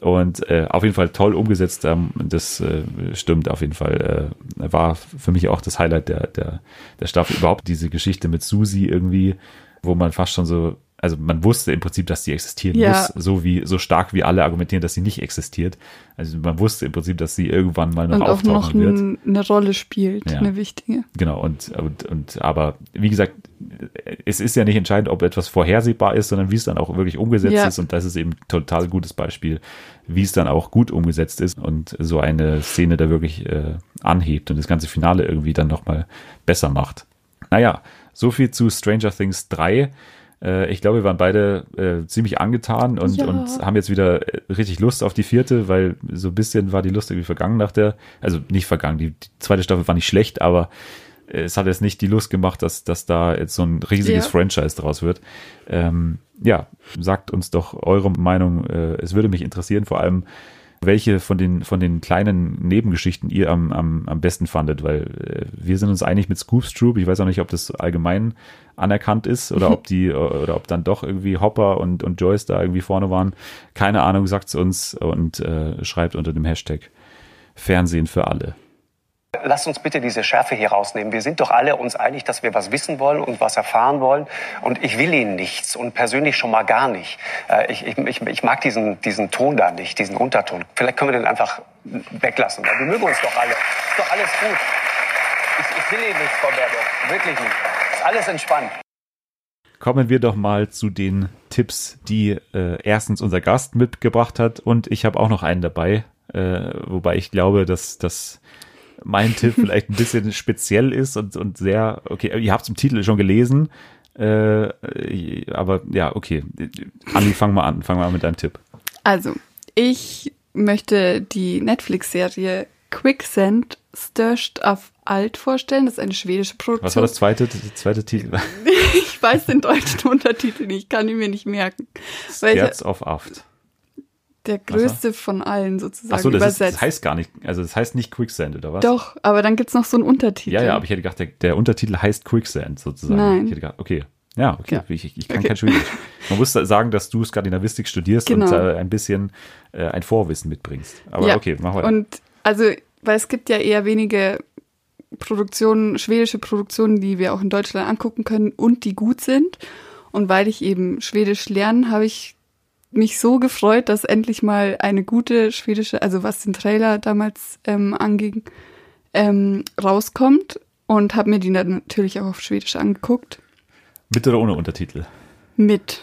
Und äh, auf jeden Fall toll umgesetzt. Ähm, das äh, stimmt auf jeden Fall. Äh, war für mich auch das Highlight der, der, der Staffel. Überhaupt diese Geschichte mit Susi irgendwie, wo man fast schon so, also man wusste im Prinzip, dass sie existieren Ja. muss, so wie, so stark wie alle argumentieren, dass sie nicht existiert. Also man wusste im Prinzip, dass sie irgendwann mal noch Und auch noch auftauchen wird. eine Rolle spielt, Ja. eine wichtige. Genau, und, und, und aber wie gesagt, es ist ja nicht entscheidend, ob etwas vorhersehbar ist, sondern wie es dann auch wirklich umgesetzt Ja. ist. Und das ist eben ein total gutes Beispiel, wie es dann auch gut umgesetzt ist und so eine Szene da wirklich äh, anhebt und das ganze Finale irgendwie dann nochmal besser macht. Naja, so viel zu Stranger Things 3. Äh, ich glaube, wir waren beide äh, ziemlich angetan und, Ja. und haben jetzt wieder äh, richtig Lust auf die vierte, weil so ein bisschen war die Lust irgendwie vergangen nach der, also nicht vergangen, die, die zweite Staffel war nicht schlecht, aber äh, es hat jetzt nicht die Lust gemacht, dass, dass da jetzt so ein riesiges Ja. Franchise draus wird. Ähm, ja, sagt uns doch eure Meinung. Äh, es würde mich interessieren, vor allem, welche von den, von den kleinen Nebengeschichten ihr am, am, am besten fandet, weil äh, wir sind uns einig mit Scoops Troop. Ich weiß auch nicht, ob das allgemein anerkannt ist oder ob die, oder ob dann doch irgendwie Hopper und, und Joyce da irgendwie vorne waren. Keine Ahnung, sagt's uns und äh, schreibt unter dem Hashtag Fernsehen für alle. Lasst uns bitte diese Schärfe hier rausnehmen. Wir sind doch alle uns einig, dass wir was wissen wollen und was erfahren wollen. Und ich will Ihnen nichts und persönlich schon mal gar nicht. Äh, Ich, ich, ich, mag diesen, diesen Ton da nicht, diesen Unterton. Vielleicht können wir den einfach weglassen. Weil wir mögen uns doch alle. Ist doch alles gut. Ich, ich will Ihnen nichts, Frau Baerbock. Wirklich nicht. Ist alles entspannt. Kommen wir doch mal zu den Tipps, die äh, erstens unser Gast mitgebracht hat und ich habe auch noch einen dabei, äh, wobei ich glaube, dass das mein Tipp vielleicht ein bisschen speziell ist und, und sehr, okay, ihr habt es im Titel schon gelesen, äh, aber ja, okay. Andi, fang mal an, fang mal an mit deinem Tipp. Also, ich möchte die Netflix-Serie Quicksand Störst auf Alt vorstellen. Das ist eine schwedische Produktion. Was war das zweite, das zweite Titel? Ich weiß den deutschen Untertitel nicht, ich kann ihn mir nicht merken. Skerz auf Aft. Der größte von allen sozusagen Achso, das, ist, das heißt gar nicht, also das heißt nicht Quicksand, oder was? Doch, aber dann gibt's noch so einen Untertitel. Ja, ja, aber ich hätte gedacht, der, der Untertitel heißt Quicksand sozusagen. Nein. Ich hätte gedacht, okay. Ja, okay, Ja. Ich, ich kann Okay. kein Schwedisch. Man muss sagen, dass du Skandinavistik studierst und Genau. äh, ein bisschen äh, ein Vorwissen mitbringst. Aber Ja, okay, mach weiter. Und also, weil es gibt ja eher wenige Produktionen, schwedische Produktionen, die wir auch in Deutschland angucken können und die gut sind. Und weil ich eben Schwedisch lerne, habe ich mich so gefreut, dass endlich mal eine gute schwedische, also was den Trailer damals ähm, anging, ähm, rauskommt und habe mir die dann natürlich auch auf Schwedisch angeguckt. Mit oder ohne Untertitel? Mit.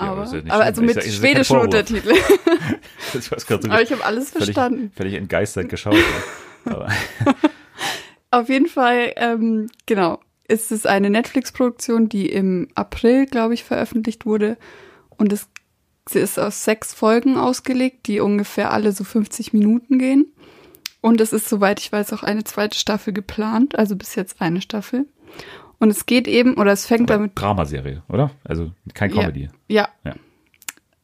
Ja, Aber, ja nicht aber also mit sag- ja schwedischen Vorwurf. Untertiteln. Ich weiß gerade so Aber ich habe alles völlig, verstanden. völlig entgeistert geschaut. ja. Auf jeden Fall, ähm, genau, ist es eine Netflix-Produktion, die im April, glaube ich, veröffentlicht wurde. Und es sie ist aus sechs Folgen ausgelegt, die ungefähr alle so 50 Minuten gehen. Und es ist, soweit ich weiß, auch eine zweite Staffel geplant, also bis jetzt eine Staffel. Und es geht eben, oder es fängt aber damit Dramaserie, oder? Also kein Comedy. ja. Ja.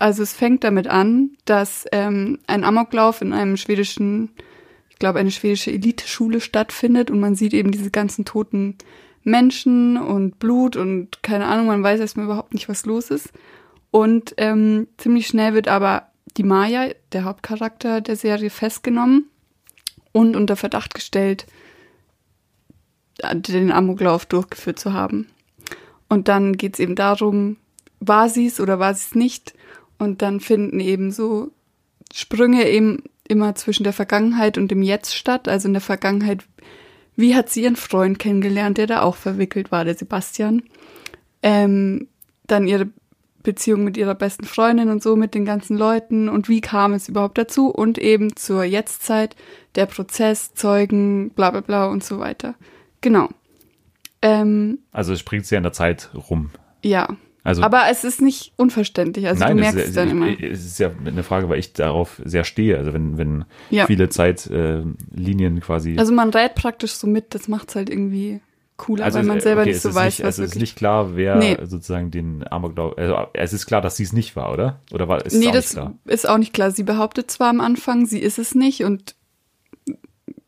Also es fängt damit an, dass ähm, ein Amoklauf in einem schwedischen, ich glaube, eine schwedische Eliteschule stattfindet und man sieht eben diese ganzen toten Menschen und Blut und keine Ahnung, man weiß erstmal überhaupt nicht, was los ist. Und ähm, ziemlich schnell wird aber die Maya, der Hauptcharakter der Serie, festgenommen und unter Verdacht gestellt, den Amoklauf durchgeführt zu haben. Und dann geht es eben darum, war sie es oder war sie es nicht? Und dann finden eben so Sprünge eben immer zwischen der Vergangenheit und dem Jetzt statt. Also in der Vergangenheit, wie hat sie ihren Freund kennengelernt, der da auch verwickelt war, der Sebastian. Ähm, dann ihre Beziehung mit ihrer besten Freundin und so mit den ganzen Leuten und wie kam es überhaupt dazu und eben zur Jetztzeit, der Prozess, Zeugen, bla bla bla und so weiter. Genau. Ähm, Also es springt sehr in der Zeit rum. ja. Also Aber es ist nicht unverständlich. Also Nein, du es merkst ist, es dann immer. es ist ja eine Frage, weil ich darauf sehr stehe. Also wenn, wenn Ja. viele Zeitlinien äh, quasi. Also man rät praktisch so mit, das macht's halt irgendwie cooler, Also weil man es- selber okay, nicht so weiß, nicht, was also es ist nicht klar, wer Nee. sozusagen den Amoklauf. Also es ist klar, dass sie es nicht war, oder? Oder war es nee, das klar? ist auch nicht klar. Sie behauptet zwar am Anfang, sie ist es nicht und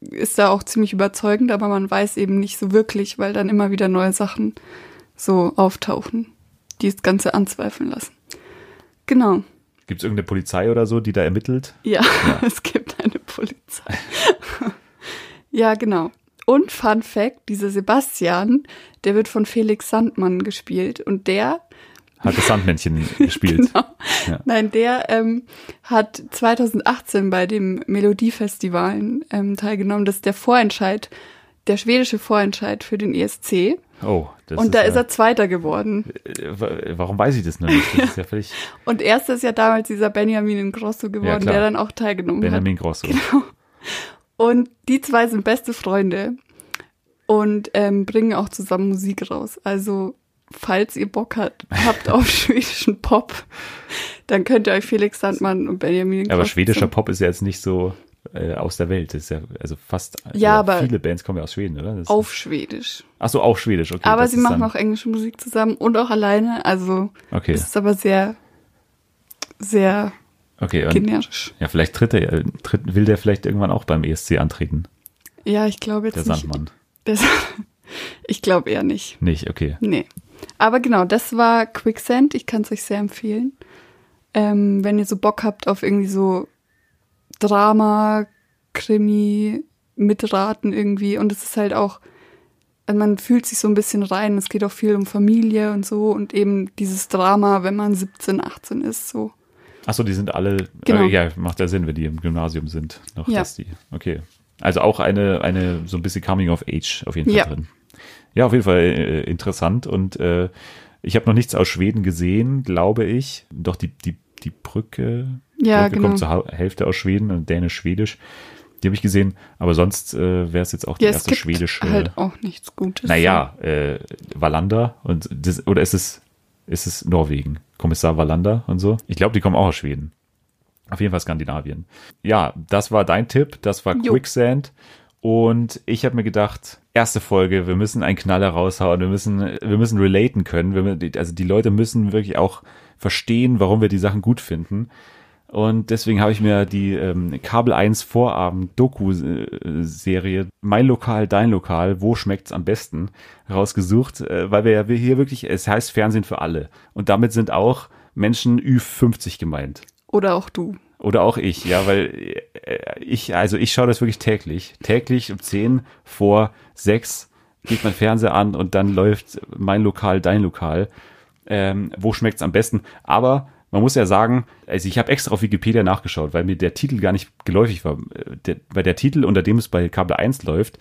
ist da auch ziemlich überzeugend, aber man weiß eben nicht so wirklich, weil dann immer wieder neue Sachen so auftauchen, die das Ganze anzweifeln lassen. Genau. Gibt es irgendeine Polizei oder so, die da ermittelt? Ja, es gibt eine Polizei. ja, genau. Und Fun Fact, dieser Sebastian, der wird von Felix Sandmann gespielt und der, Hat das Sandmännchen gespielt. Genau. Ja. nein, der ähm, hat 2018 bei dem Melodiefestivalen ähm, teilgenommen. Das ist der Vorentscheid, der schwedische Vorentscheid für den ESC. Oh, das und da ja, ist er Zweiter geworden. äh, wa- Warum weiß ich das noch nicht? Das ist ja völlig Und erster ist ja damals dieser Benjamin Ingrosso geworden, klar. der dann auch teilgenommen hat. Benjamin Grosso. Genau. Und die zwei sind beste Freunde und ähm, bringen auch zusammen Musik raus. Also, falls ihr Bock habt, habt auf schwedischen Pop, dann könnt ihr euch Felix Sandmann und Benjamin Aber schwedischer Pop ist ja jetzt nicht so äh, aus der Welt. Das ist ja also fast. Ja, oder aber- viele Bands kommen ja aus Schweden, oder? Das auf Schwedisch. Ach so, auch Schwedisch. Okay. aber das sie machen auch englische Musik zusammen und auch alleine. Also, Okay, es ist aber sehr, sehr okay. Und, generisch. ja, vielleicht tritt er, tritt, will der vielleicht irgendwann auch beim ESC antreten, Ja, ich glaube jetzt der nicht. Sandmann. Der, ich glaube eher nicht. Nicht, okay. Nee. Aber genau, das war Quicksand. Ich kann es euch sehr empfehlen. Ähm, wenn ihr so Bock habt auf irgendwie so Drama, Krimi, Mitraten irgendwie. Und es ist halt auch, also man fühlt sich so ein bisschen rein. Es geht auch viel um Familie und so und eben dieses Drama, wenn man 17, 18 ist, so. Ach so, die sind alle. Genau. Äh, ja, macht ja Sinn, wenn die im Gymnasium sind. Noch, Ja. die. Okay. Also auch eine, eine so ein bisschen Coming of Age auf jeden Fall Ja. drin. Ja, auf jeden Fall äh, interessant und äh, ich habe noch nichts aus Schweden gesehen, glaube ich. Doch die, die, die Brücke, Ja, Brücke genau. kommt zur Hälfte aus Schweden und Dänisch-Schwedisch. Die habe ich gesehen, aber sonst äh, wäre es jetzt auch die Ja, es erste gibt schwedische. halt auch nichts Gutes. naja, äh, Wallander und das, oder ist es, ist es Norwegen? Kommissar Wallander und so? Ich glaube, die kommen auch aus Schweden. Auf jeden Fall Skandinavien. Ja, das war dein Tipp, das war Jo. Quicksand. Und ich habe mir gedacht, erste Folge, wir müssen einen Knaller raushauen, wir müssen, wir müssen relaten können. Wir, also die Leute müssen wirklich auch verstehen, warum wir die Sachen gut finden. Und deswegen habe ich mir die ähm, Kabel 1 Vorabend Doku äh, Serie Mein Lokal, dein Lokal, wo schmeckt's am besten rausgesucht, äh, weil wir ja hier wirklich, es heißt Fernsehen für alle. Und damit sind auch Menschen Ü50 gemeint. Oder auch du. Oder auch ich, ja, weil äh, ich, also ich schaue das wirklich täglich. Täglich um 10 vor 6 geht mein Fernseher an und dann läuft mein Lokal, dein Lokal. Ähm, wo schmeckt's am besten? Aber man muss ja sagen, also ich habe extra auf Wikipedia nachgeschaut, weil mir der Titel gar nicht geläufig war. Äh, Der, weil der Titel, unter dem es bei Kabel 1 läuft,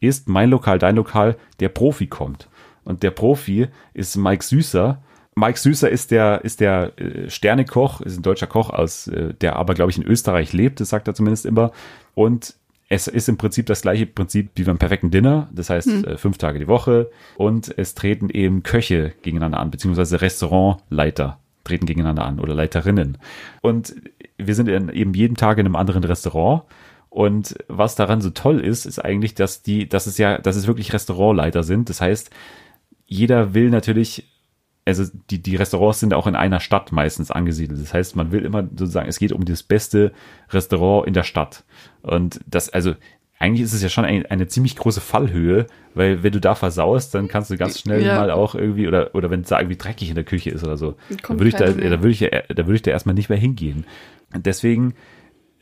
ist Mein Lokal, dein Lokal, der Profi kommt. Und der Profi ist Mike Süßer. Mike Süßer ist der, ist der äh, Sternekoch, ist ein deutscher Koch aus, äh, der aber, glaube ich, in Österreich lebt, das sagt er zumindest immer. Und es ist im Prinzip das gleiche Prinzip wie beim perfekten Dinner, das heißt äh, fünf Tage die Woche. Und es treten eben Köche gegeneinander an, beziehungsweise Restaurantleiter treten gegeneinander an oder Leiterinnen. Und wir sind in, eben jeden Tag in einem anderen Restaurant. Und was daran so toll ist, ist eigentlich, dass die, dass es ja, dass es wirklich Restaurantleiter sind. Das heißt, jeder will natürlich, also die, die Restaurants sind auch in einer Stadt meistens angesiedelt. Das heißt, man will immer sozusagen, es geht um das beste Restaurant in der Stadt. Und das, also eigentlich ist es ja schon eine, eine ziemlich große Fallhöhe, weil wenn du da versaust, dann kannst du ganz schnell Ja. mal auch irgendwie, oder, oder wenn es da irgendwie dreckig in der Küche ist oder so, dann würde ich da, da würde ich, da würde ich da erstmal nicht mehr hingehen. Deswegen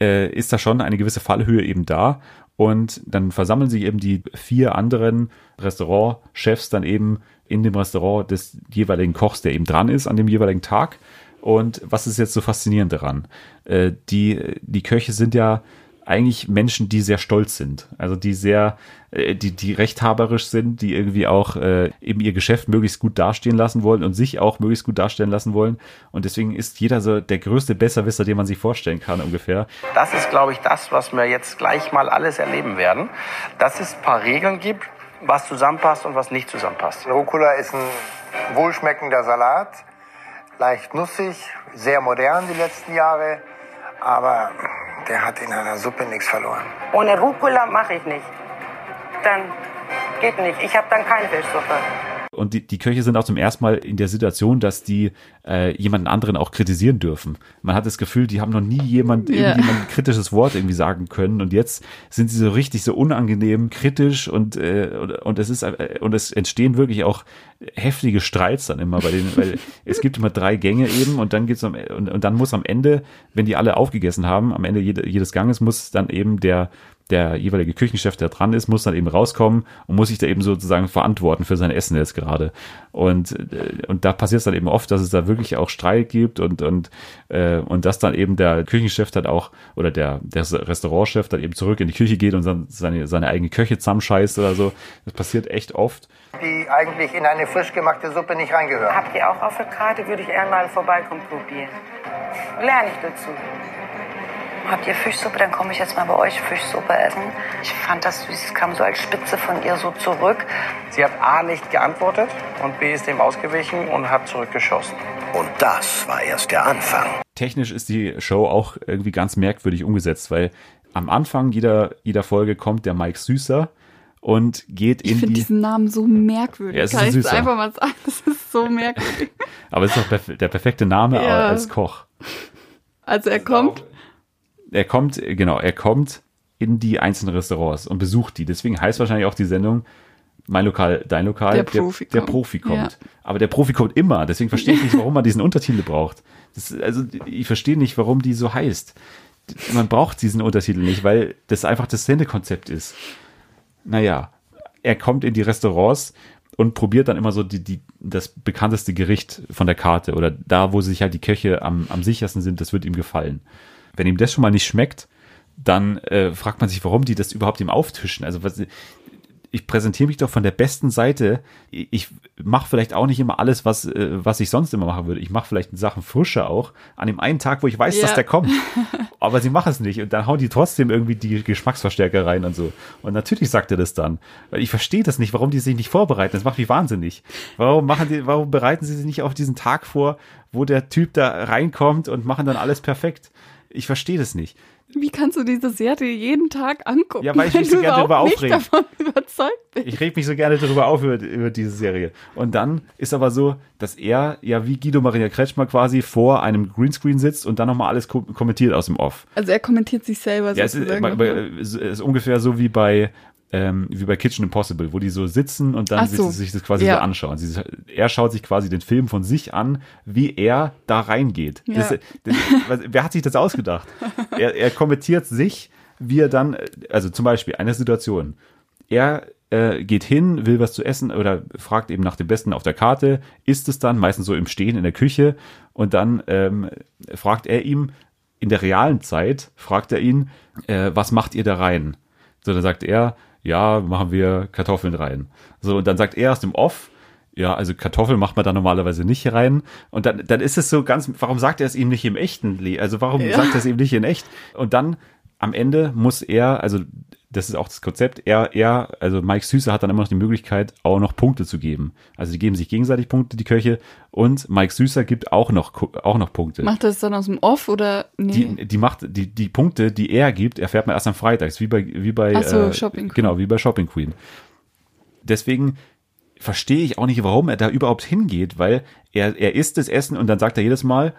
äh, ist da schon eine gewisse Fallhöhe eben da. Und dann versammeln sich eben die vier anderen Restaurantchefs dann eben in dem Restaurant des jeweiligen Kochs, der eben dran ist an dem jeweiligen Tag. Und was ist jetzt so faszinierend daran? Äh, die, die Köche sind ja eigentlich Menschen, die sehr stolz sind. Also die sehr, äh, die, die rechthaberisch sind, die irgendwie auch äh, eben ihr Geschäft möglichst gut dastehen lassen wollen und sich auch möglichst gut darstellen lassen wollen. Und deswegen ist jeder so der größte Besserwisser, den man sich vorstellen kann ungefähr. Das ist, glaube ich, das, was wir jetzt gleich mal alles erleben werden. Dass es ein paar Regeln gibt, was zusammenpasst und was nicht zusammenpasst. Rucola ist ein wohlschmeckender Salat, leicht nussig, sehr modern die letzten Jahre, aber der hat in einer Suppe nichts verloren. Ohne Rucola mache ich nicht. Dann geht nicht. Ich habe dann keine Fischsuppe. Und die, die Köche sind auch zum ersten Mal in der Situation, dass die äh, jemanden anderen auch kritisieren dürfen. Man hat das Gefühl, die haben noch nie jemand irgendjemand ein kritisches Wort irgendwie sagen können und jetzt sind sie so richtig so unangenehm kritisch und äh, und, und es ist äh, und es entstehen wirklich auch heftige Streits dann immer bei denen, weil es gibt immer drei Gänge eben und dann geht's am und, und dann muss am Ende, wenn die alle aufgegessen haben, am Ende jede, jedes Ganges muss dann eben der der jeweilige Küchenchef, der dran ist, muss dann eben rauskommen und muss sich da eben sozusagen verantworten für sein Essen jetzt gerade. Und, äh, und da passiert es dann eben oft, dass es da wirklich auch Streit gibt und, und, äh, und dass dann eben der Küchenchef dann auch oder der, der Restaurantchef dann eben zurück in die Küche geht und dann seine, seine eigene Köche zusammenscheißt oder so. Das passiert echt oft. Die eigentlich in eine frisch gemachte Suppe nicht reingehören. Habt ihr auch auf der Karte? Würde ich einmal vorbeikommen probieren. Lerne ich dazu. Habt ihr Fischsuppe? Dann komme ich jetzt mal bei euch Fischsuppe essen. Ich fand das süß. Es kam so als Spitze von ihr so zurück. Sie hat A nicht geantwortet und B ist dem ausgewichen und hat zurückgeschossen. Und das war erst der Anfang. Technisch ist die Show auch irgendwie ganz merkwürdig umgesetzt, weil am Anfang jeder, jeder Folge kommt der Mike Süßer und geht Ich in finde die. diesen Namen so merkwürdig. Ja, es ist Kann ein ich Süßer. einfach mal sagen? Das ist so merkwürdig. Aber es ist doch perf der perfekte Name Ja. als Koch. Also er kommt, Er kommt, genau, er kommt in die einzelnen Restaurants und besucht die. Deswegen heißt wahrscheinlich auch die Sendung Mein Lokal, dein Lokal, Der Profi der, kommt. Profi kommt. Ja. Aber der Profi kommt immer. Deswegen verstehe ich nicht, warum man diesen Untertitel braucht. Das, also ich verstehe nicht, warum die so heißt. Man braucht diesen Untertitel nicht, weil das einfach das Sendekonzept ist. Naja, er kommt in die Restaurants und probiert dann immer so die, die, das bekannteste Gericht von der Karte oder da, wo sich halt die Köche am, am sichersten sind, das wird ihm gefallen. Wenn ihm das schon mal nicht schmeckt, dann äh, fragt man sich, warum die das überhaupt ihm auftischen. Also was, ich präsentiere mich doch von der besten Seite. Ich, mache vielleicht auch nicht immer alles, was, äh, was ich sonst immer machen würde. Ich mache vielleicht Sachen frischer auch an dem einen Tag, wo ich weiß, Ja. dass der kommt. Aber sie machen es nicht und dann hauen die trotzdem irgendwie die Geschmacksverstärker rein und so. Und natürlich sagt er das dann. Weil ich verstehe das nicht, warum die sich nicht vorbereiten. Das macht mich wahnsinnig. Warum machen die, warum bereiten sie sich nicht auf diesen Tag vor, wo der Typ da reinkommt und machen dann alles perfekt? Ich verstehe das nicht. Wie kannst du diese Serie jeden Tag angucken? Ja, weil ich mich so gerne darüber aufrege. davon überzeugt bist. Ich reg mich so gerne darüber auf, über, über diese Serie. Und dann ist aber so, dass er ja wie Guido Maria Kretschmer quasi vor einem Greenscreen sitzt und dann nochmal alles ko kommentiert aus dem Off. Also er kommentiert sich selber Ja, ist, sozusagen. aber es ist ungefähr so wie bei ähm, wie bei Kitchen Impossible, wo die so sitzen und dann Ach sich, so. sich das quasi Ja. so anschauen. Sie, er schaut sich quasi den Film von sich an, wie er da reingeht. Das, Ja. das, was, wer hat sich das ausgedacht? er, er kommentiert sich, wie er dann, also zum Beispiel eine Situation. Er äh, geht hin, will was zu essen oder fragt eben nach dem Besten auf der Karte, isst es dann, meistens so im Stehen in der Küche und dann ähm, fragt er ihm, in der realen Zeit fragt er ihn, äh, was macht ihr da rein? So, dann sagt er, ja, machen wir Kartoffeln rein. So, und dann sagt er aus dem Off, ja, also Kartoffeln macht man da normalerweise nicht rein. Und dann, dann ist es so ganz, warum sagt er es ihm nicht im echten Also warum Ja. sagt er es ihm nicht in echt? Und dann am Ende muss er, also das ist auch das Konzept, er, er, also Mike Süßer hat dann immer noch die Möglichkeit, auch noch Punkte zu geben. Also die geben sich gegenseitig Punkte, die Köche, und Mike Süßer gibt auch noch, auch noch Punkte. Macht er das dann aus dem Off oder nee? Die, die macht die, die Punkte, die er gibt, erfährt man erst am Freitags, wie bei wie bei Ach so, äh, Shopping Queen. genau wie bei Shopping Queen. Deswegen verstehe ich auch nicht, warum er da überhaupt hingeht, weil er er isst das Essen und dann sagt er jedes Mal,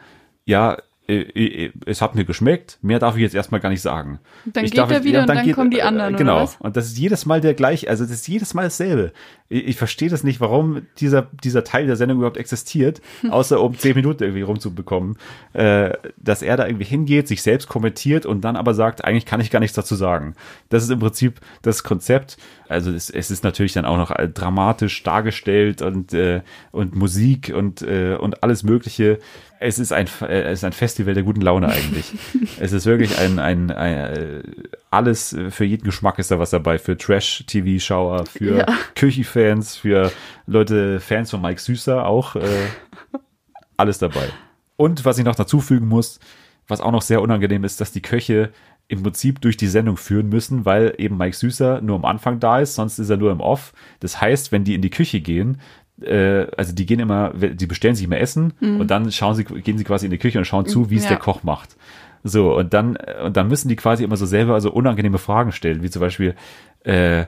ja, es hat mir geschmeckt, mehr darf ich jetzt erstmal gar nicht sagen. Dann ich geht er wieder und dann kommen die anderen, oder Genau. Und das ist jedes Mal der gleiche, also das ist jedes Mal dasselbe. Ich, ich verstehe das nicht, warum dieser, dieser Teil der Sendung überhaupt existiert, außer um zehn Minuten irgendwie rumzubekommen, äh, dass er da irgendwie hingeht, sich selbst kommentiert und dann aber sagt, eigentlich kann ich gar nichts dazu sagen. Das ist im Prinzip das Konzept. Also es, es ist natürlich dann auch noch äh, dramatisch dargestellt und, äh, und Musik und, äh, und alles Mögliche. Es ist ein, äh, es ist ein Festival der guten Laune eigentlich. es ist wirklich ein, ein, ein äh, alles für jeden Geschmack ist da was dabei. Für Trash-TV-Schauer, für Ja. Küchi-Fans, für Leute, Fans von Mike Süßer auch. Äh, alles dabei. Und was ich noch dazu fügen muss, was auch noch sehr unangenehm ist, dass die Köche im Prinzip durch die Sendung führen müssen, weil eben Mike Süßer nur am Anfang da ist, sonst ist er nur im Off. Das heißt, wenn die in die Küche gehen, äh, also die gehen immer, die bestellen sich immer Essen und dann schauen sie, gehen sie quasi in die Küche und schauen zu, wie es Ja. der Koch macht. So, und dann, und dann müssen die quasi immer so selber so unangenehme Fragen stellen, wie zum Beispiel, äh,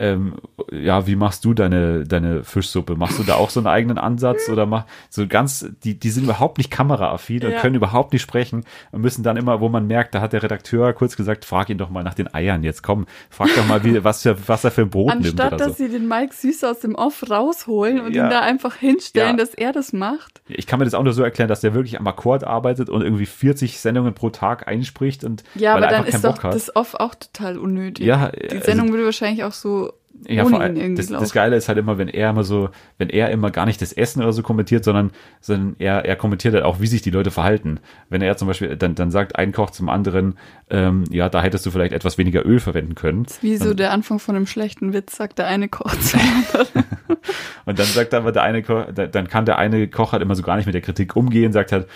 ähm, ja, wie machst du deine, deine Fischsuppe? Machst du da auch so einen eigenen Ansatz oder mach so ganz, die, die sind überhaupt nicht kameraaffin und Ja. können überhaupt nicht sprechen und müssen dann immer, wo man merkt, da hat der Redakteur kurz gesagt, frag ihn doch mal nach den Eiern jetzt, komm, frag doch mal, wie, was, für, was er für ein Brot nimmt Anstatt, dass so. sie den Mike Süß aus dem Off rausholen und Ja. ihn da einfach hinstellen, Ja. dass er das macht. Ich kann mir das auch nur so erklären, dass der wirklich am Akkord arbeitet und irgendwie 40 Sendungen pro Tag einspricht und Ja, weil aber er dann ist doch hat. das Off auch total unnötig. Ja, Die also- Sendung würde wahrscheinlich auch so Ja, vor allem, das, das Geile ist halt immer, wenn er immer so, wenn er immer gar nicht das Essen oder so kommentiert, sondern, sondern er, er kommentiert halt auch, wie sich die Leute verhalten. Wenn er zum Beispiel, dann, dann sagt ein Koch zum anderen, ähm, ja, da hättest du vielleicht etwas weniger Öl verwenden können. Wie so der Anfang von einem schlechten Witz, sagt der eine Koch zum anderen. Und dann sagt aber der eine Koch, da- dann kann der eine Koch halt immer so gar nicht mit der Kritik umgehen, sagt halt,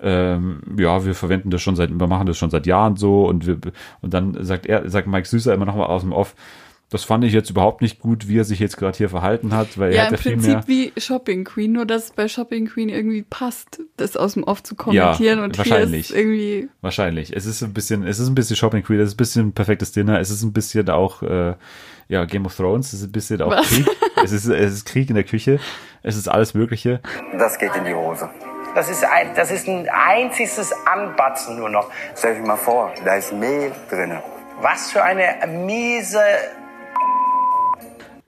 ähm, ja, wir verwenden das schon seit, wir machen das schon seit Jahren so und wir, und dann sagt er, sagt Mike Süßer immer noch mal aus dem Off, das fand ich jetzt überhaupt nicht gut, wie er sich jetzt gerade hier verhalten hat, weil er ja, hat im ja viel Prinzip mehr. wie Shopping Queen, nur dass es bei Shopping Queen irgendwie passt, das aus dem Off zu kommentieren und hier wahrscheinlich. ist irgendwie Wahrscheinlich. Es ist ein bisschen, es ist ein bisschen Shopping Queen, es ist ein bisschen perfektes Dinner, es ist ein bisschen auch, äh, ja, Game of Thrones, es ist ein bisschen auch Was? Krieg. Es ist, es ist Krieg in der Küche, es ist alles Mögliche. Das geht in die Hose. Das ist ein, das ist ein einziges Anbatzen nur noch. Stell dir mal vor, da ist Mehl drinne. Was für eine miese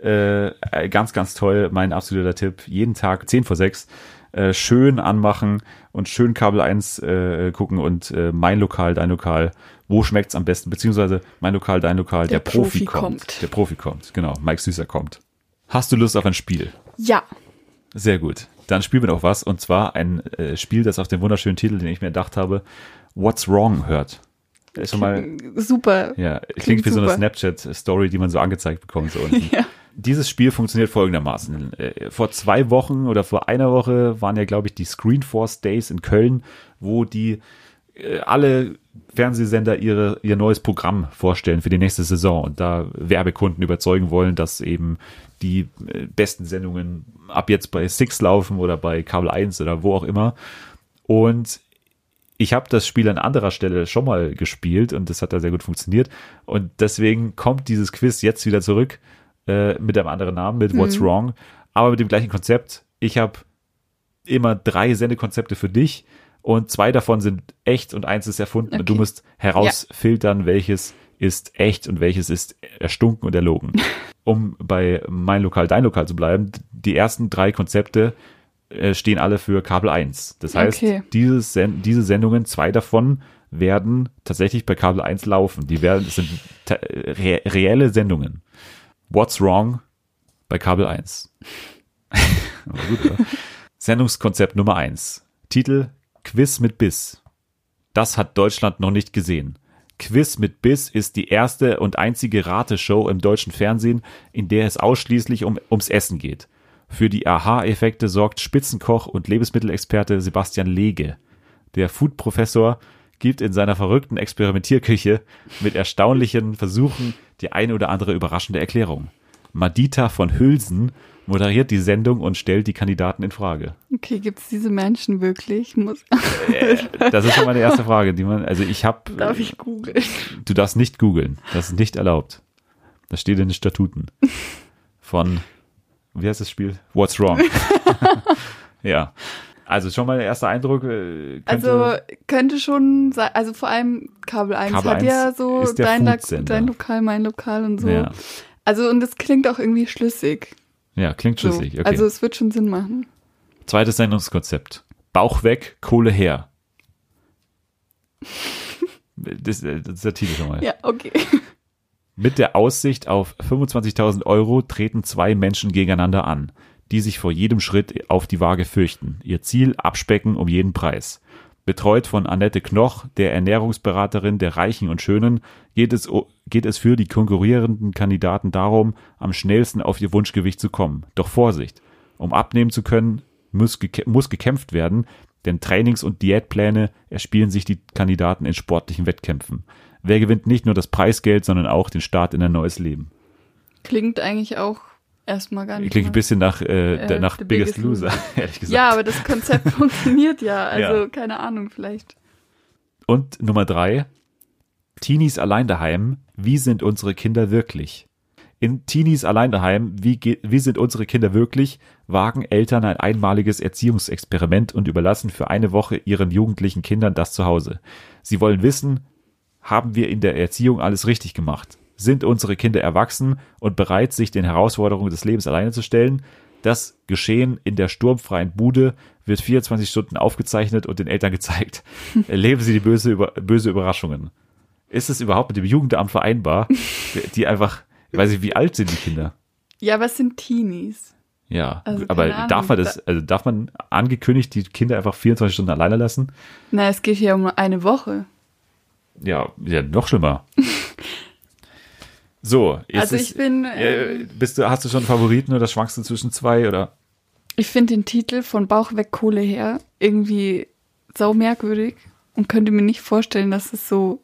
Äh, äh, ganz, ganz toll, mein absoluter Tipp. Jeden Tag 10 vor 6 äh, schön anmachen und schön Kabel 1 äh, gucken und äh, mein Lokal, dein Lokal, wo schmeckt's am besten? Beziehungsweise mein Lokal, dein Lokal, der, Der Profi, Profi kommt. kommt. Der Profi kommt, genau. Mike Süßer kommt. Hast du Lust auf ein Spiel? ja. Sehr gut. Dann spielen wir doch was. Und zwar ein äh, Spiel, das auf den wunderschönen Titel, den ich mir gedacht habe, What's Wrong hört. Ist schon mal, Super. ja, klingt, Klingt wie so eine super. Snapchat-Story, die man so angezeigt bekommt. So unten. Ja. Dieses Spiel funktioniert folgendermaßen. Äh, Vor zwei Wochen oder vor einer Woche waren ja, glaube ich, die Screenforce Days in Köln, wo die äh, alle Fernsehsender ihre, ihr neues Programm vorstellen für die nächste Saison und da Werbekunden überzeugen wollen, dass eben die äh, besten Sendungen ab jetzt bei Six laufen oder bei Kabel 1 oder wo auch immer. Und ich habe das Spiel an anderer Stelle schon mal gespielt und das hat da sehr gut funktioniert. Und deswegen kommt dieses Quiz jetzt wieder zurück äh, mit einem anderen Namen, mit What's Wrong, aber mit dem gleichen Konzept. Ich habe immer drei Sendekonzepte für dich und zwei davon sind echt und eins ist erfunden und du Okay. musst herausfiltern, welches ist echt und welches ist erstunken und erlogen. um bei mein Lokal, dein Lokal zu bleiben, die ersten drei Konzepte äh, stehen alle für Kabel 1. Das heißt, Okay. dieses Sen diese Sendungen, zwei davon werden tatsächlich bei Kabel 1 laufen. Die werden, das sind re reelle Sendungen. What's wrong bei Kabel 1? Aber gut? Sendungskonzept Nummer 1. Titel Quiz mit Biss. Das hat Deutschland noch nicht gesehen. Quiz mit Biss ist die erste und einzige Rateshow im deutschen Fernsehen, in der es ausschließlich um, ums Essen geht. Für die Aha-Effekte sorgt Spitzenkoch und Lebensmittelexperte Sebastian Lege. Der Food-Professor gibt in seiner verrückten Experimentierküche mit erstaunlichen Versuchen die eine oder andere überraschende Erklärung. Madita von Hülsen moderiert die Sendung und stellt die Kandidaten in Frage. Okay, gibt's diese Menschen wirklich? Muss, Das ist schon meine erste Frage, die man, also ich habe, darf ich googeln? du darfst nicht googeln, das ist nicht erlaubt. Das steht in den Statuten von, wie heißt das Spiel? What's Wrong? ja, also schon mal der erste Eindruck. äh, Könnte, Also könnte schon sein, also vor allem Kabel 1 Kabel hat ja 1 so ist der dein, dein Lokal, mein Lokal und so. ja, Also und es klingt auch irgendwie schlüssig. ja, klingt So. schlüssig. Okay. Also es wird schon Sinn machen. Zweites Sendungskonzept. Bauch weg, Kohle her. Das, äh, das ist der Titel schon mal. Ja, okay. Mit der Aussicht auf 25.000 Euro treten zwei Menschen gegeneinander an, die sich vor jedem Schritt auf die Waage fürchten. Ihr Ziel abspecken um jeden Preis. Betreut von Annette Knoch, der Ernährungsberaterin der Reichen und Schönen, geht es, geht es für die konkurrierenden Kandidaten darum, am schnellsten auf ihr Wunschgewicht zu kommen. Doch Vorsicht! Um abnehmen zu können, muss, muss gekämpft werden, denn Trainings- und Diätpläne erspielen sich die Kandidaten in sportlichen Wettkämpfen. Wer gewinnt nicht nur das Preisgeld, sondern auch den Start in ein neues Leben? Klingt eigentlich auch erstmal gar nicht. Klingt ein bisschen nach, äh, Äh, nach Biggest, Biggest Loser, ehrlich gesagt. Ja, aber das Konzept funktioniert ja. Also Ja. keine Ahnung, vielleicht. Und Nummer drei, Teenies allein daheim, wie sind unsere Kinder wirklich? In Teenies allein daheim, wie, wie sind unsere Kinder wirklich, wagen Eltern ein einmaliges Erziehungsexperiment und überlassen für eine Woche ihren jugendlichen Kindern das Zuhause. Sie wollen wissen, haben wir in der Erziehung alles richtig gemacht? Sind unsere Kinder erwachsen und bereit, sich den Herausforderungen des Lebens alleine zu stellen? Das Geschehen in der sturmfreien Bude wird 24 Stunden aufgezeichnet und den Eltern gezeigt. Erleben Sie die böse, Über böse Überraschungen. Ist es überhaupt mit dem Jugendamt vereinbar, die einfach, ich weiß nicht, wie alt sind die Kinder? Ja, was sind Teenies? Ja, Also, aber darf man das, also darf man angekündigt die Kinder einfach 24 Stunden alleine lassen? Na, es geht hier um eine Woche. Ja, ja, noch schlimmer. So, Also ist, ich bin, äh, bist du, hast du schon Favoriten oder schwankst du zwischen zwei oder? Ich finde den Titel von Bauch weg Kohle her irgendwie sau merkwürdig und könnte mir nicht vorstellen, dass es so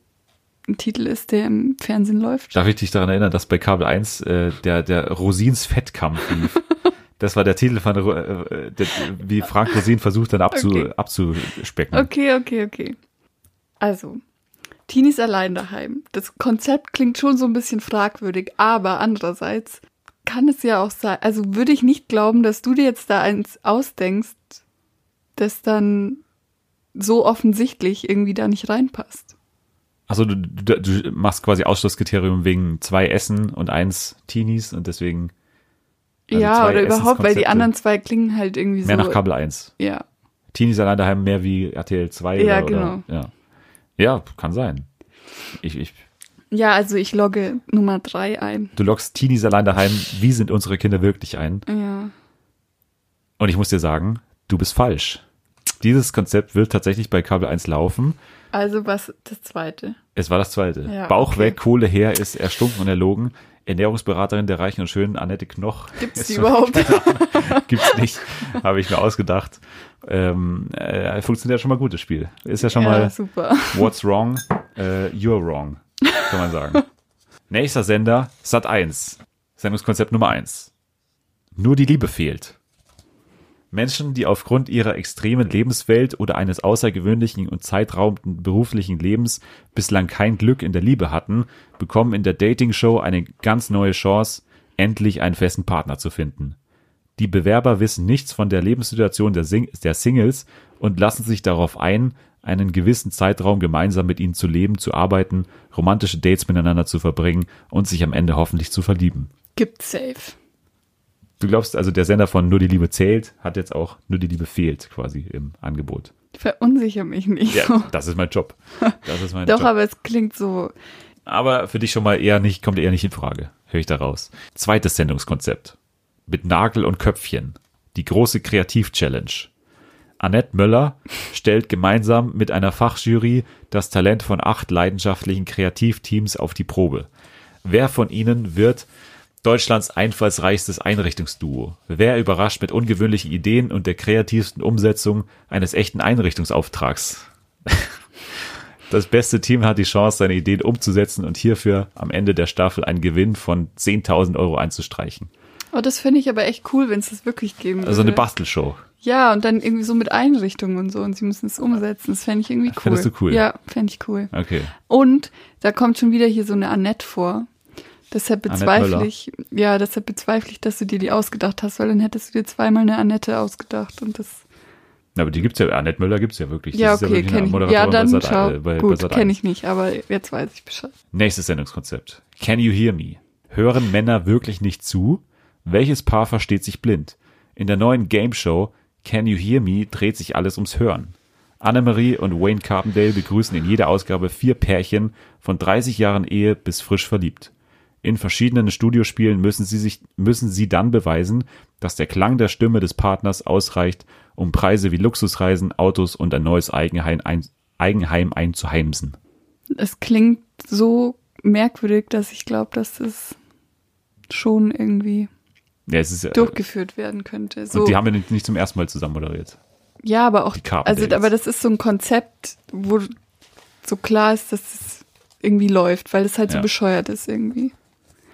ein Titel ist, der im Fernsehen läuft. Darf ich dich daran erinnern, dass bei Kabel 1 äh, der, der Rosins Fettkampf lief? Das war der Titel von, äh, der, wie Frank Rosin versucht dann abzu, Okay. abzuspecken. Okay, okay, okay. Also, Teenies allein daheim. Das Konzept klingt schon so ein bisschen fragwürdig, aber andererseits kann es ja auch sein, also würde ich nicht glauben, dass du dir jetzt da eins ausdenkst, das dann so offensichtlich irgendwie da nicht reinpasst. Also du, du, du machst quasi Ausschlusskriterium wegen zwei Essen und eins Teenies und deswegen Also ja, oder überhaupt, weil die anderen zwei klingen halt irgendwie mehr so. nach Kabel 1. Ja. Teenies allein daheim mehr wie RTL 2 Ja, oder, genau. oder ja. Ja, kann sein. Ich, ich, Ja, also ich logge Nummer drei ein. du loggst Teenies allein daheim, wie sind unsere Kinder wirklich ein? Ja. Und ich muss dir sagen, du bist falsch. Dieses Konzept wird tatsächlich bei Kabel 1 laufen. Also was das zweite. Es war das zweite. Ja, Bauch okay. weg, Kohle her ist erstunken und erlogen. Ernährungsberaterin der reichen und schönen Annette Knoch. Gibt's die überhaupt? Gibt's nicht. Habe ich mir ausgedacht. Ähm, äh, funktioniert ja schon mal gut, das Spiel. Ist ja schon ja, mal super. What's wrong? Äh, you're wrong, kann man sagen. Nächster Sender, Sat 1. Sendungskonzept Nummer 1. Nur die Liebe fehlt. Menschen, die aufgrund ihrer extremen Lebenswelt oder eines außergewöhnlichen und zeitraubenden beruflichen Lebens bislang kein Glück in der Liebe hatten, bekommen in der Dating-Show eine ganz neue Chance, endlich einen festen Partner zu finden. Die Bewerber wissen nichts von der Lebenssituation der, Sing der Singles und lassen sich darauf ein, einen gewissen Zeitraum gemeinsam mit ihnen zu leben, zu arbeiten, romantische Dates miteinander zu verbringen und sich am Ende hoffentlich zu verlieben. Gibt safe. Du glaubst also, der Sender von Nur die Liebe zählt, hat jetzt auch Nur die Liebe fehlt quasi im Angebot. Verunsicher mich nicht. Ja, das ist mein Job. Das ist mein Doch, Job. aber es klingt so. Aber für dich schon mal eher nicht, kommt eher nicht in Frage. Höre ich da raus. Zweites Sendungskonzept. Mit Nagel und Köpfchen. Die große Kreativ-Challenge. Annette Möller stellt gemeinsam mit einer Fachjury das Talent von acht leidenschaftlichen Kreativteams auf die Probe. Wer von ihnen wird Deutschlands einfallsreichstes Einrichtungsduo? Wer überrascht mit ungewöhnlichen Ideen und der kreativsten Umsetzung eines echten Einrichtungsauftrags? Das beste Team hat die Chance, seine Ideen umzusetzen und hierfür am Ende der Staffel einen Gewinn von 10.000 Euro einzustreichen. Oh, das finde ich aber echt cool, wenn es das wirklich geben würde. Also eine Bastelshow. Ja, und dann irgendwie so mit Einrichtungen und so und sie müssen es umsetzen. Das fände ich irgendwie cool. Findest du cool? Ja, fände ich cool. Okay. Und da kommt schon wieder hier so eine Annette vor. Deshalb bezweifle ich, ja, deshalb bezweifle ich, dass du dir die ausgedacht hast, weil dann hättest du dir zweimal eine Annette ausgedacht und das, Aber die gibt's ja, Annette Möller gibt's ja wirklich. ja, Das ist okay, wirklich eine kenne ich. Ja, bei dann Sat- schau, äh, bei- bei gut, kenne 1. ich nicht, aber jetzt weiß ich Bescheid. Nächstes Sendungskonzept. Can you hear me? Hören Männer wirklich nicht zu? Welches Paar versteht sich blind? In der neuen Game Show Can You Hear Me dreht sich alles ums Hören. Annemarie und Wayne Carpendale begrüßen in jeder Ausgabe vier Pärchen von 30 Jahren Ehe bis frisch verliebt. In verschiedenen Studiospielen müssen sie sich, müssen sie dann beweisen, dass der Klang der Stimme des Partners ausreicht, um Preise wie Luxusreisen, Autos und ein neues Eigenheim, ein, Eigenheim einzuheimsen. Es klingt so merkwürdig, dass ich glaube, dass das schon irgendwie Ja, ist, äh, durchgeführt werden könnte. So, Und die haben wir nicht, zum ersten Mal zusammen moderiert. ja, aber auch, also, aber das ist so ein Konzept, wo so klar ist, dass es irgendwie läuft, weil es halt so Ja. bescheuert ist irgendwie.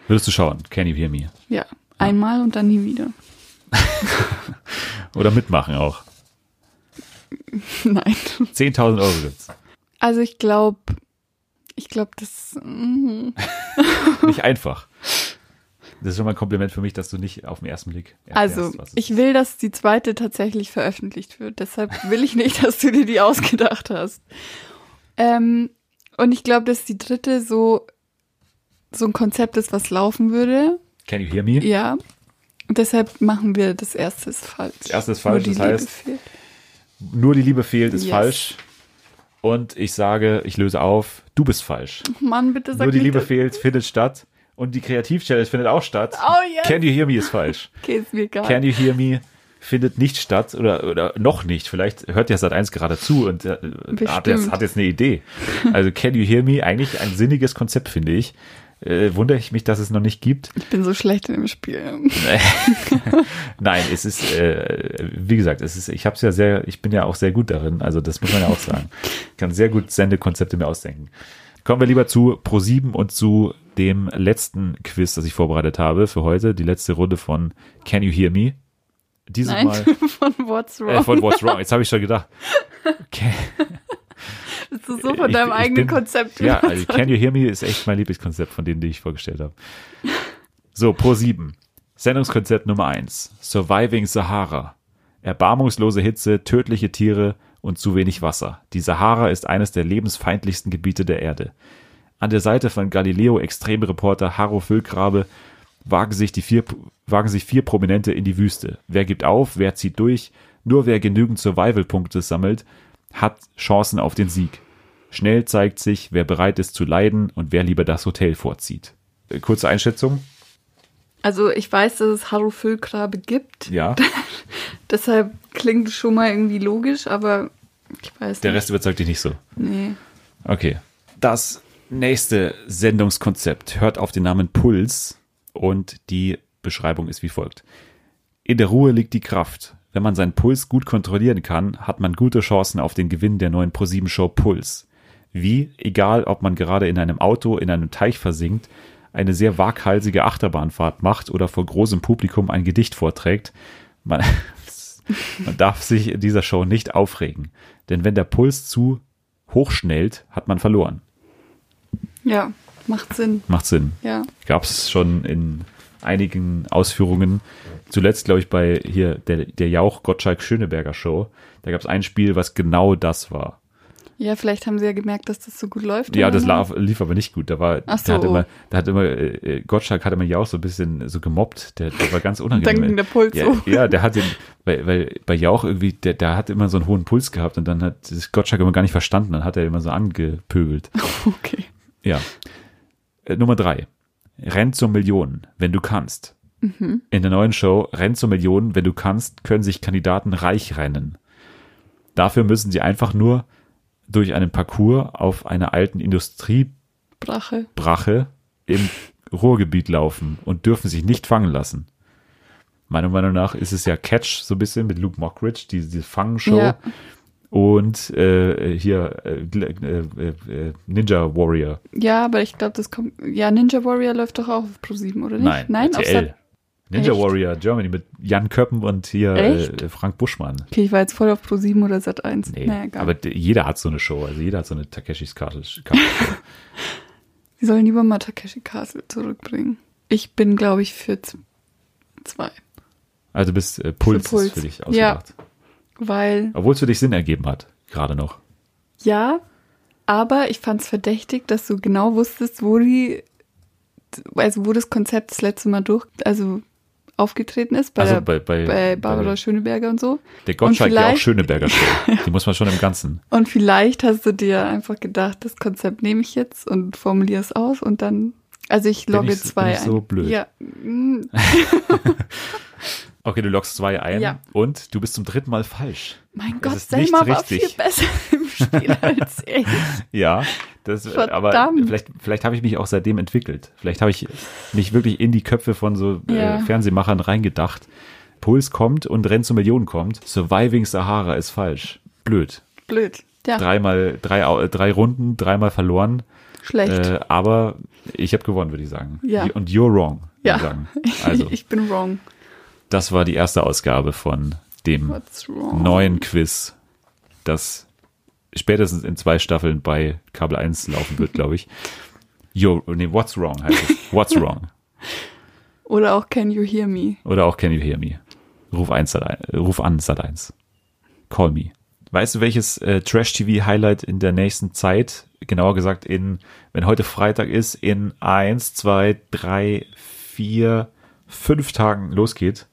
Würdest du schauen? Can you hear me? Ja, einmal und dann nie wieder. Oder mitmachen auch. Nein. 10.000 Euro gibt's. Also ich glaube, ich glaube, das. mm, Nicht einfach. Das ist schon mal ein Kompliment für mich, dass du nicht auf den ersten Blick erklärst, Also, ich will, dass die zweite tatsächlich veröffentlicht wird. Deshalb will ich nicht, dass du dir die ausgedacht hast. Ähm, und ich glaube, dass die dritte so, so ein Konzept ist, was laufen würde. Can you hear me? Ja. Und deshalb machen wir das erste ist falsch. Das erste ist Nur falsch, die das Liebe heißt- fehlt. Nur die Liebe fehlt, ist Yes. falsch. Und ich sage, ich löse auf, du bist falsch. Mann, bitte sag Nur die Liebe das. fehlt, findet statt. Und die Kreativ-Challenge findet auch statt. Oh, yes. Can you hear me ist falsch. Okay, ist mir egal. Can you hear me findet nicht statt oder, oder noch nicht. Vielleicht hört ja Sat1 gerade zu und äh, hat, jetzt, hat jetzt eine Idee. Also Can you hear me eigentlich ein sinniges Konzept, finde ich. Äh, wundere ich mich, dass es noch nicht gibt. Ich bin so schlecht in dem Spiel. Nein, es ist, äh, wie gesagt, es ist, ich habe es ja sehr, ich bin ja auch sehr gut darin, also das muss man ja auch sagen. Ich kann sehr gut Sendekonzepte mir ausdenken. Kommen wir lieber zu Pro7 und zu dem letzten Quiz, das ich vorbereitet habe für heute, die letzte Runde von Can You Hear Me? Dieses Nein, Mal von What's Wrong. äh, von What's Wrong. Jetzt habe ich schon gedacht. Okay. Bist du so von Ich- deinem ich eigenen bin- Konzept Ja, also? Can You Hear Me ist echt mein Lieblingskonzept von denen, die ich vorgestellt habe. So, Pro 7. Sendungskonzept Nummer 1. Surviving Sahara. Erbarmungslose Hitze, tödliche Tiere und zu wenig Wasser. Die Sahara ist eines der lebensfeindlichsten Gebiete der Erde. An der Seite von Galileo Extremreporter Harro Füllgrabe wagen sich, die vier, wagen sich vier Prominente in die Wüste. Wer gibt auf, wer zieht durch, nur wer genügend Survival-Punkte sammelt, hat Chancen auf den Sieg. Schnell zeigt sich, wer bereit ist zu leiden und wer lieber das Hotel vorzieht. Äh, Kurze Einschätzung. Also ich weiß, dass es Harro Füllgrabe gibt. Ja, Deshalb klingt es schon mal irgendwie logisch, aber ich weiß der nicht. Rest überzeugt dich nicht so. Nee. Okay. Das nächste Sendungskonzept hört auf den Namen Puls und die Beschreibung ist wie folgt. In der Ruhe liegt die Kraft. Wenn man seinen Puls gut kontrollieren kann, hat man gute Chancen auf den Gewinn der neuen ProSieben-Show Puls. Wie, egal ob man gerade in einem Auto in einem Teich versinkt, eine sehr waghalsige Achterbahnfahrt macht oder vor großem Publikum ein Gedicht vorträgt, man, man darf sich in dieser Show nicht aufregen. Denn wenn der Puls zu hoch schnellt, hat man verloren. Ja, macht Sinn. Macht Sinn. Ja. Gab es schon in einigen Ausführungen. Zuletzt, glaube ich, bei hier der, der Jauch Gottschalk Schöneberger Show. Da gab es ein Spiel, was genau das war. Ja, vielleicht haben sie ja gemerkt, dass das so gut läuft. Ja, das so. lief, lief aber nicht gut. Da war, Ach da hat so. immer, da hat immer, äh, Gottschalk hat immer Jauch so ein bisschen so gemobbt. Der, der war ganz unangenehm. Dann ging der Puls ja, hoch. ja, der hat den, weil, weil bei Jauch irgendwie, der, der hat immer so einen hohen Puls gehabt und dann hat sich Gottschalk immer gar nicht verstanden. Dann hat er immer so angepöbelt. Okay. Ja. Äh, Nummer drei. Renn zur Million, wenn du kannst. Mhm. In der neuen Show Renn zur Million, wenn du kannst, können sich Kandidaten reich rennen. Dafür müssen sie einfach nur durch einen Parcours auf einer alten Industriebrache Brache. im Ruhrgebiet laufen und dürfen sich nicht fangen lassen. Meiner Meinung nach ist es ja Catch so ein bisschen mit Luke Mockridge, die, diese Fangenshow. Ja. Und äh, hier äh, äh, äh, Ninja Warrior. Ja, aber ich glaube, das kommt. Ja, Ninja Warrior läuft doch auch auf Pro7, oder nicht? Nein, Nein, auf RTL. Sat Ninja Echt? Warrior Germany mit Jan Köppen und hier äh, Frank Buschmann. Okay, ich war jetzt voll auf Pro7 oder Sat 1. Nee, naja, aber jeder hat so eine Show, also jeder hat so eine Takeshis. Karte Sie sollen lieber mal Takeshi Castle zurückbringen. Ich bin, glaube ich, für zwei. also bis äh, Puls, Für Puls. ist für dich Ja. ausgedacht. Weil, Obwohl es für dich Sinn ergeben hat, gerade noch. ja, aber ich fand es verdächtig, dass du genau wusstest, wo die, also wo das Konzept das letzte Mal durch, also aufgetreten ist, bei, Also der, bei- bei- bei Barbara Schöneberger und so. Der Gottschalk ja auch Schöneberger Show. Die muss man schon im Ganzen. Und vielleicht hast du dir einfach gedacht, das Konzept nehme ich jetzt und formuliere es aus und dann, also ich Bin logge ich- zwei bin ich so ein. blöd? Ja, mm, Okay, du loggst zwei ein Ja. und du bist zum dritten Mal falsch. mein Gott, Selma war viel besser im Spiel als ich. Ja, das, äh, aber Verdammt. vielleicht, vielleicht habe ich mich auch seitdem entwickelt. Vielleicht habe ich mich wirklich in die Köpfe von so Ja. äh, Fernsehmachern reingedacht. Puls kommt und Renn zur Million kommt. Surviving Sahara ist falsch. Blöd. Blöd. Ja, Dreimal, drei, äh, drei Runden, dreimal verloren. schlecht. Äh, aber ich habe gewonnen, würde ich sagen. Ja. Und you're wrong, würde ja, ich sagen. Also, ich bin wrong. Das war die erste Ausgabe von dem neuen Quiz, das spätestens in zwei Staffeln bei Kabel 1 laufen wird, glaube ich. Yo, nee, what's wrong heißt es. What's wrong? Oder auch Can You Hear Me? Oder auch Can You Hear Me? Ruf, 1, Sat 1, ruf an, Sat 1. Call me. Weißt du, welches äh, Trash-TV-Highlight in der nächsten Zeit, genauer gesagt in, wenn heute Freitag ist, in eins, zwei, drei, vier, fünf Tagen losgeht?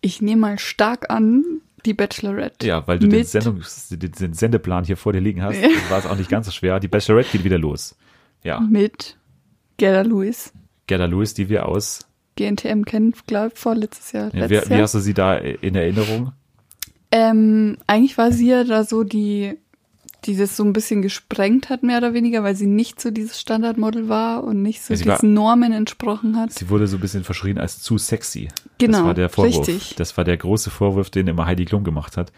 Ich nehme mal stark an, die Bachelorette. Ja, weil du den, Sendungs-, den, Sendeplan hier vor dir liegen hast, war es auch nicht ganz so schwer. Die Bachelorette geht wieder los. Ja, Mit Gerda Lewis. Gerda Lewis, die wir aus. GNTM kennen, glaube ich, vorletztes Jahr. Ja, wie, wie hast du sie da in Erinnerung? Ähm, eigentlich war sie ja da so die, die das so ein bisschen gesprengt hat, mehr oder weniger, weil sie nicht so dieses Standardmodel war und nicht so Ja, sie war- diesen Normen entsprochen hat. Sie wurde so ein bisschen verschrien als zu sexy. Genau, Das war der Vorwurf. richtig. Das war der große Vorwurf, den immer Heidi Klum gemacht hat.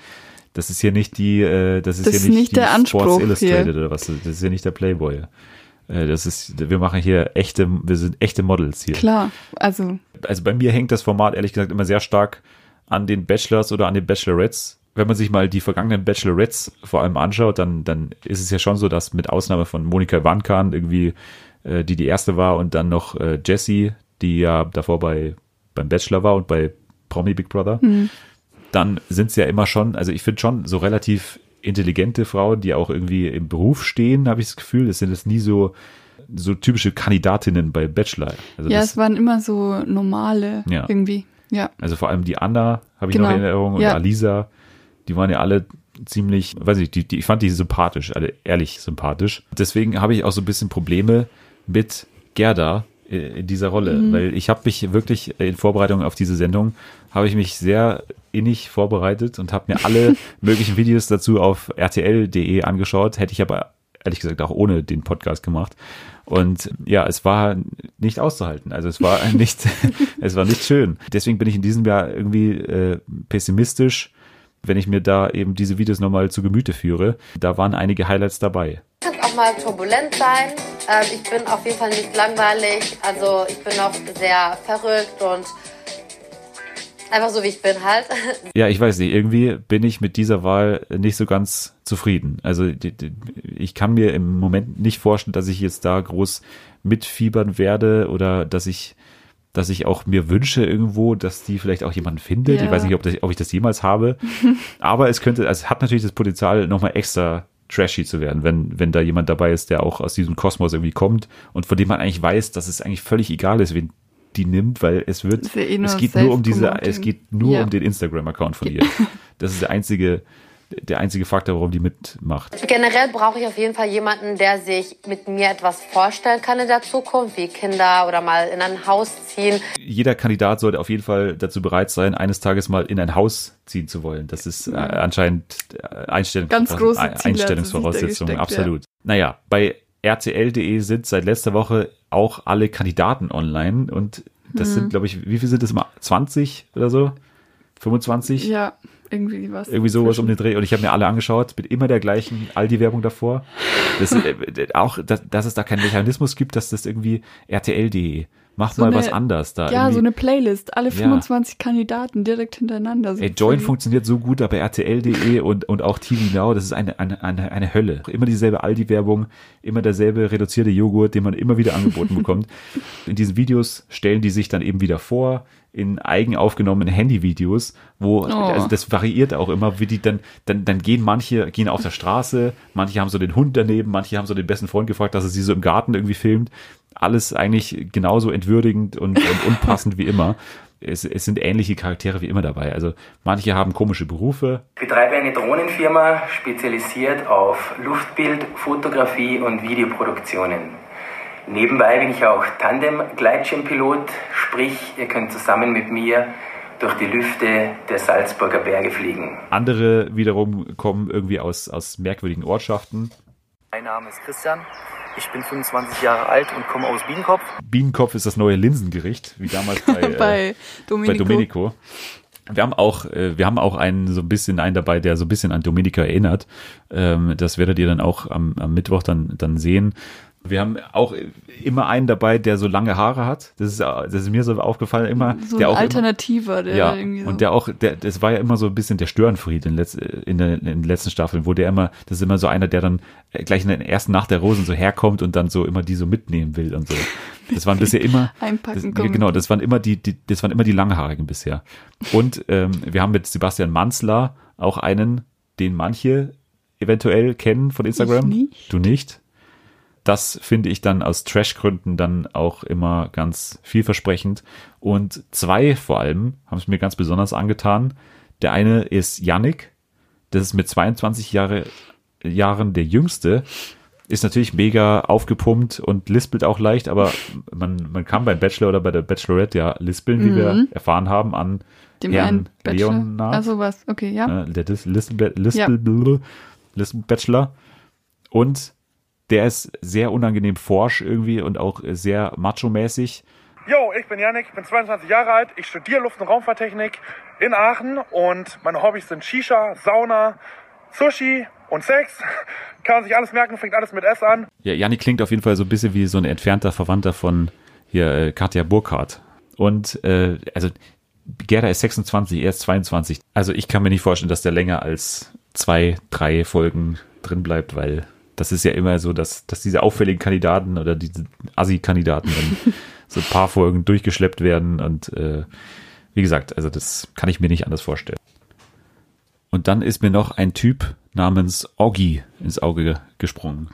Das ist hier nicht die, äh, das ist Das hier ist nicht, nicht der Anspruch Sports Illustrated hier. oder was. Das ist hier nicht der Playboy. Äh, das ist, wir machen hier echte, wir sind echte Models hier. Klar, also also bei mir hängt das Format ehrlich gesagt immer sehr stark an den Bachelors oder an den Bachelorettes. Wenn man sich mal die vergangenen Bachelorettes vor allem anschaut, dann, dann ist es ja schon so, dass mit Ausnahme von Monika Wankan irgendwie, äh, die die erste war und dann noch äh, Jessie, die ja davor bei, beim Bachelor war und bei Promi Big Brother, dann sind es ja immer schon, also ich finde schon so relativ intelligente Frauen, die auch irgendwie im Beruf stehen, habe ich das Gefühl. Das sind jetzt nie so, so typische Kandidatinnen bei Bachelor. Also ja, das, es waren immer so normale Ja. irgendwie. Ja, also vor allem die Anna habe ich Genau. noch in Erinnerung und Ja. Alisa, die waren ja alle ziemlich, weiß ich, die, die, ich fand die sympathisch, alle ehrlich sympathisch. Deswegen habe ich auch so ein bisschen Probleme mit Gerda äh, in dieser Rolle, Mhm. weil ich habe mich wirklich in Vorbereitung auf diese Sendung habe ich mich sehr innig vorbereitet und habe mir alle möglichen Videos dazu auf rtl.de angeschaut. Hätte ich aber ehrlich gesagt auch ohne den Podcast gemacht. Und ja, es war nicht auszuhalten. Also es war nicht, es war nicht schön. Deswegen bin ich in diesem Jahr irgendwie äh, pessimistisch, wenn ich mir da eben diese Videos nochmal zu Gemüte führe. Da waren einige Highlights dabei. kann auch mal turbulent sein. Ähm, ich bin auf jeden Fall nicht langweilig. Also ich bin auch sehr verrückt und einfach so wie ich bin halt. Ja, ich weiß nicht, irgendwie bin ich mit dieser Wahl nicht so ganz zufrieden. Also ich kann mir im Moment nicht vorstellen, dass ich jetzt da groß mitfiebern werde oder dass ich dass ich auch mir wünsche irgendwo, dass die vielleicht auch jemanden findet. Ja. Ich weiß nicht, ob, das, ob ich das jemals habe. Aber es könnte, also es hat natürlich das Potenzial, nochmal extra trashy zu werden, wenn, wenn da jemand dabei ist, der auch aus diesem Kosmos irgendwie kommt und von dem man eigentlich weiß, dass es eigentlich völlig egal ist, wen die nimmt, weil es wird, eh es geht nur um diese, es geht nur Ja. um den Instagram-Account von ihr. Das ist der einzige, der einzige Faktor, warum die mitmacht. Generell brauche ich auf jeden Fall jemanden, der sich mit mir etwas vorstellen kann in der Zukunft, wie Kinder oder mal in ein Haus ziehen. Jeder Kandidat sollte auf jeden Fall dazu bereit sein, eines Tages mal in ein Haus ziehen zu wollen. Das ist äh, anscheinend äh, Einstellung, Ganz große Ziele Einstellungsvoraussetzung, gesteckt, absolut. Naja, bei RTL.de sind seit letzter Woche auch alle Kandidaten online und das Mhm. sind, glaube ich, wie viel sind das immer? 20 oder so? 25? Ja, irgendwie was. Irgendwie sowas um den Dreh. Und ich habe mir alle angeschaut, mit immer der gleichen Aldi-Werbung davor. Das, äh, auch, dass, dass es da keinen Mechanismus gibt, dass das irgendwie RTL.de. Macht So mal eine- was anders da. Ja, irgendwie. so eine Playlist. Alle Ja. 25 Kandidaten direkt hintereinander. So Ey, Join voll- funktioniert so gut, aber RTL.de und, und auch TV Now, das ist eine, eine, eine, eine Hölle. Immer dieselbe Aldi-Werbung, immer derselbe reduzierte Joghurt, den man immer wieder angeboten bekommt. In diesen Videos stellen die sich dann eben wieder vor, in eigen aufgenommenen Handyvideos, wo, also das variiert auch immer, wie die dann, dann, dann gehen manche, gehen auf der Straße, manche haben so den Hund daneben, manche haben so den besten Freund gefragt, dass er sie so im Garten irgendwie filmt. Alles eigentlich genauso entwürdigend und, und unpassend wie immer. Es, es sind ähnliche Charaktere wie immer dabei. Also manche haben komische Berufe, Ich betreibe eine Drohnenfirma, spezialisiert auf Luftbild, Fotografie und Videoproduktionen. Nebenbei bin ich auch Tandem-Gleitschirmpilot, sprich, ihr könnt zusammen mit mir durch die Lüfte der Salzburger Berge fliegen. Andere wiederum kommen irgendwie aus, aus merkwürdigen Ortschaften. Mein Name ist Christian. Ich bin 25 Jahre alt und komme aus Biedenkopf. Bienenkopf ist das neue Linsengericht, wie damals bei, äh, Bei Domenico. bei Domenico. Wir haben auch, äh, wir haben auch einen so ein bisschen einen dabei, der so ein bisschen an Domenico erinnert. Ähm, das werdet ihr dann auch am, am Mittwoch dann, dann sehen. Wir haben auch immer einen dabei, der so lange Haare hat. Das ist, das ist mir so aufgefallen immer. So der ein auch immer- Alternativer, der ja, irgendwie so. und der auch, der, das war ja immer so ein bisschen der Störenfried in, letz, in, der, in den letzten Staffeln, wo der immer, das ist immer so einer, der dann gleich in der ersten Nacht der Rosen so herkommt und dann so immer die so mitnehmen will und so. Das waren bisher immer, Einpacken das, genau, das waren immer die, die, das waren immer die Langhaarigen bisher. Und ähm, wir haben mit Sebastian Manzler auch einen, den manche eventuell kennen von Instagram. Ich nicht. Du nicht? Das finde ich dann aus Trash-Gründen dann auch immer ganz vielversprechend. Und zwei vor allem haben es mir ganz besonders angetan. Der eine ist Yannick. Das ist mit 22 Jahre, Jahren der jüngste. Ist natürlich mega aufgepumpt und lispelt auch leicht, aber man, man kann beim Bachelor oder bei der Bachelorette ja lispeln, wie wir Mhm. erfahren haben, an Dem Herrn. Leonard. Also was, okay, ja. Ne, der Dis- Lispel, Lispel, Lispel Bachelor. Und der ist sehr unangenehm forsch irgendwie und auch sehr macho-mäßig. Jo, ich bin Yannick, ich bin 22 Jahre alt, ich studiere Luft- und Raumfahrttechnik in Aachen und meine Hobbys sind Shisha, Sauna, Sushi und Sex. Kann man sich alles merken, fängt alles mit S an. Ja, Janni klingt auf jeden Fall so ein bisschen wie so ein entfernter Verwandter von hier äh, Katja Burkhardt. Und äh, also Gerda ist 26, er ist 22. Also ich kann mir nicht vorstellen, dass der länger als zwei, drei Folgen drin bleibt, weil das ist ja immer so, dass, dass diese auffälligen Kandidaten oder diese Assi-Kandidaten dann so ein paar Folgen durchgeschleppt werden und äh, wie gesagt, also das kann ich mir nicht anders vorstellen. Und dann ist mir noch ein Typ namens Oggi ins Auge gesprungen.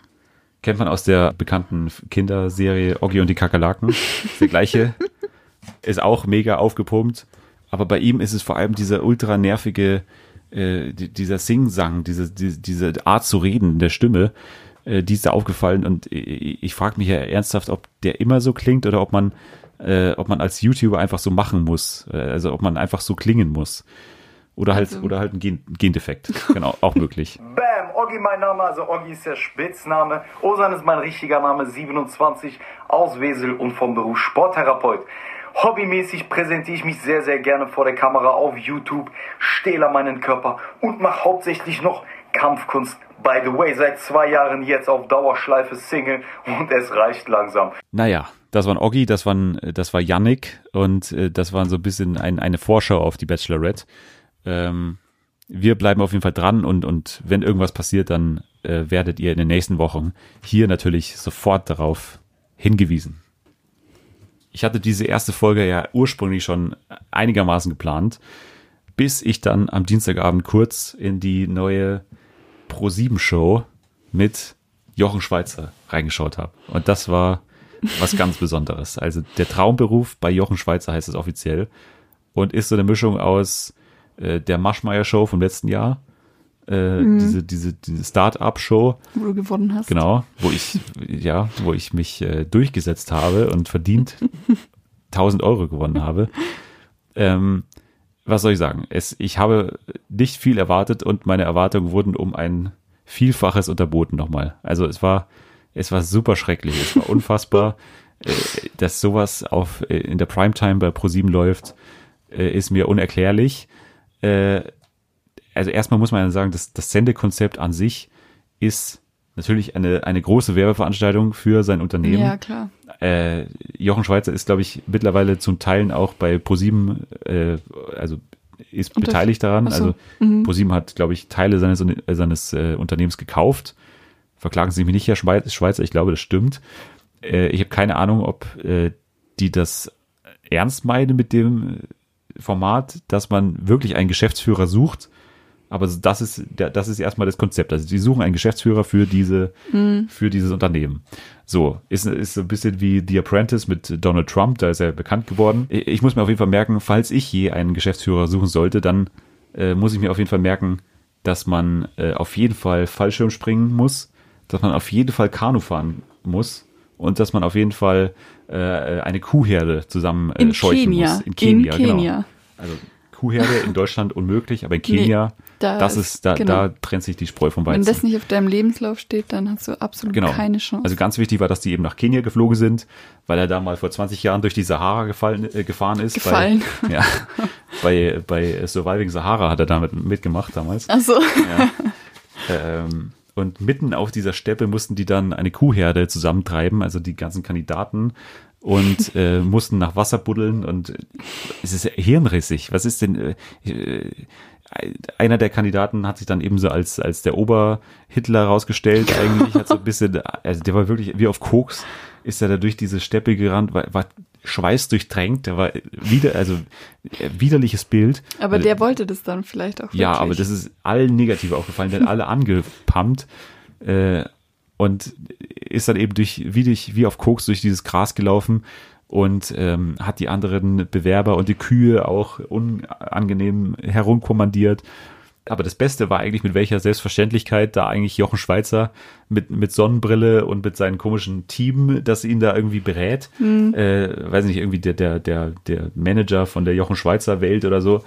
Kennt man aus der bekannten Kinderserie Oggi und die Kakerlaken. Der gleiche ist auch mega aufgepumpt. Aber bei ihm ist es vor allem dieser ultra nervige, äh, die- dieser Sing-Sang, diese, die, diese Art zu reden in der Stimme. äh, die ist da aufgefallen und ich, ich frage mich ja ernsthaft, ob der immer so klingt oder ob man, äh, ob man als YouTuber einfach so machen muss, äh, also ob man einfach so klingen muss. Oder halt, Also- oder halt ein Gen Gendefekt. Genau, auch möglich. Bam, Oggi mein Name, also Oggi ist der Spitzname. Osan ist mein richtiger Name, 27, aus Wesel und vom Beruf Sporttherapeut. Hobbymäßig präsentiere ich mich sehr, sehr gerne vor der Kamera auf YouTube, stehle meinen Körper und mache hauptsächlich noch Kampfkunst. By the way, seit zwei Jahren jetzt auf Dauerschleife Single und es reicht langsam. Naja, das waren Oggi, das waren, das war Yannick und äh, das war so ein bisschen ein, eine Vorschau auf die Bachelorette. Ähm, wir bleiben auf jeden Fall dran und, und wenn irgendwas passiert, dann äh, werdet ihr in den nächsten Wochen hier natürlich sofort darauf hingewiesen. Ich hatte diese erste Folge ja ursprünglich schon einigermaßen geplant, bis ich dann am Dienstagabend kurz in die neue Pro7-Show mit Jochen Schweizer reingeschaut habe. Und das war was ganz Besonderes. Also der Traumberuf bei Jochen Schweizer heißt es offiziell und ist so eine Mischung aus äh, der Maschmeyer-Show vom letzten Jahr, äh, Mhm. diese, diese, diese Start-up-Show, Wo du gewonnen hast. Genau, wo ich, ja, wo ich mich äh, durchgesetzt habe und verdient 1000 Euro gewonnen habe. Ähm, was soll ich sagen? Es, ich habe nicht viel erwartet und meine Erwartungen wurden um ein Vielfaches unterboten nochmal. Also es war, es war super schrecklich. Es war unfassbar, äh, dass sowas auf, äh, in der Primetime bei ProSieben läuft, äh, ist mir unerklärlich. Äh, also erstmal muss man ja sagen, dass das Sendekonzept an sich ist natürlich eine, eine große Werbeveranstaltung für sein Unternehmen. Ja, klar. Äh, Jochen Schweizer ist, glaube ich, mittlerweile zum Teilen auch bei ProSieben, äh, also ist Unter- beteiligt daran. So. Also Mhm. ProSieben hat, glaube ich, Teile seines, äh, seines äh, Unternehmens gekauft. Verklagen Sie mich nicht, Herr Schweiz, Schweizer, ich glaube, das stimmt. Äh, ich habe keine Ahnung, ob äh, die das ernst meinen mit dem Format, dass man wirklich einen Geschäftsführer sucht. Aber das ist, das ist erstmal das Konzept. Also die suchen einen Geschäftsführer für diese, Mhm. für dieses Unternehmen. So, ist, ist so ein bisschen wie The Apprentice mit Donald Trump, da ist er bekannt geworden. Ich, muss mir auf jeden Fall merken, falls ich je einen Geschäftsführer suchen sollte, dann äh, muss ich mir auf jeden Fall merken, dass man äh, auf jeden Fall Fallschirm springen muss, dass man auf jeden Fall Kanu fahren muss und dass man auf jeden Fall äh, eine Kuhherde zusammen äh, scheuchen Kenia. muss. In Kenia, In genau. Kenia. Also Kuhherde in Deutschland unmöglich, aber in Nee, Kenia, da das ist- da, genau. da trennt sich die Spreu vom Wenn Weizen. das nicht auf deinem Lebenslauf steht, dann hast du absolut Genau. keine Chance. Also ganz wichtig war, dass die eben nach Kenia geflogen sind, weil er da mal vor 20 Jahren durch die Sahara gefallen, äh, gefahren ist. Gefallen. Bei, ja, bei, bei Surviving Sahara hat er damit mitgemacht damals. Ach so. Ja. Ähm, und mitten auf dieser Steppe mussten die dann eine Kuhherde zusammentreiben, also die ganzen Kandidaten und äh, mussten nach Wasser buddeln und es ist hirnrissig. Was ist denn äh, äh, einer der Kandidaten hat sich dann ebenso als als der Oberhitler rausgestellt eigentlich hat so ein bisschen also der war wirklich wie auf Koks ist er da durch diese Steppe gerannt war, war schweißdurchtränkt der war wieder also äh, widerliches Bild aber der wollte das dann vielleicht auch ja, wirklich. aber das ist allen negativ aufgefallen, der hat alle angepumpt äh, und ist dann eben durch wie, durch, wie auf Koks durch dieses Gras gelaufen und ähm, hat die anderen Bewerber und die Kühe auch unangenehm herumkommandiert. Aber das Beste war eigentlich, mit welcher Selbstverständlichkeit da eigentlich Jochen Schweizer mit, mit Sonnenbrille und mit seinem komischen Team, das ihn da irgendwie berät. Mhm. Äh, weiß nicht, irgendwie der, der, der, der Manager von der Jochen Schweizer Welt oder so,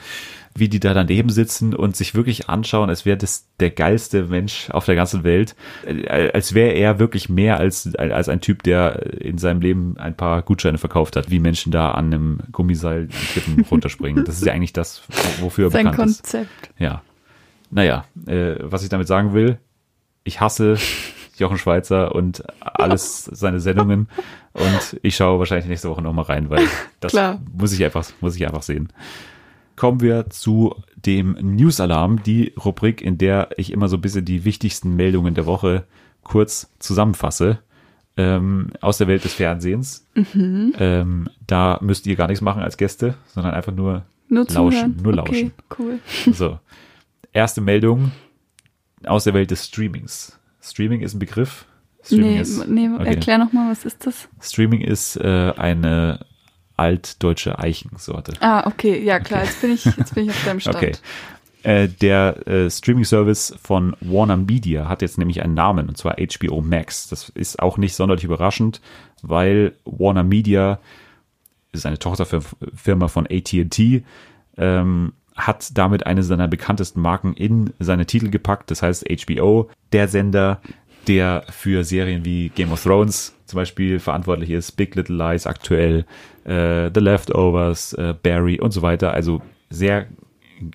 wie die da daneben sitzen und sich wirklich anschauen, als wäre das der geilste Mensch auf der ganzen Welt. Äh, Als wäre er wirklich mehr als, als ein Typ, der in seinem Leben ein paar Gutscheine verkauft hat, wie Menschen da an einem Gummiseil an Klippen runterspringen. Das ist ja eigentlich das, wofür er Sein bekannt ist. Konzept. Ja. Naja, äh, was ich damit sagen will, ich hasse Jochen Schweizer und alles seine Sendungen und ich schaue wahrscheinlich nächste Woche nochmal rein, weil das Klar. muss ich einfach, muss ich einfach sehen. Kommen wir zu dem News Alarm, die Rubrik, in der ich immer so ein bisschen die wichtigsten Meldungen der Woche kurz zusammenfasse. Ähm, aus der Welt des Fernsehens. Mhm. Ähm, da müsst ihr gar nichts machen als Gäste, sondern einfach nur, Nur lauschen. Nur okay, lauschen. cool. So. Erste Meldung aus der Welt des Streamings. Streaming ist ein Begriff. Streaming Nee, ist, nee okay. erklär nochmal, was ist das? Streaming ist äh, eine altdeutsche Eichensorte. Ah, okay, ja klar, jetzt bin ich, jetzt bin ich auf deinem Stand. Okay. Äh, der äh, Streaming-Service von Warner Media hat jetzt nämlich einen Namen, und zwar HBO Max. Das ist auch nicht sonderlich überraschend, weil Warner Media ist eine Tochterfirma von AT&T, ähm, hat damit eine seiner bekanntesten Marken in seine Titel gepackt. Das heißt HBO, der Sender, der für Serien wie Game of Thrones zum Beispiel verantwortlich ist, Big Little Lies aktuell, äh, The Leftovers, äh, Barry und so weiter. Also sehr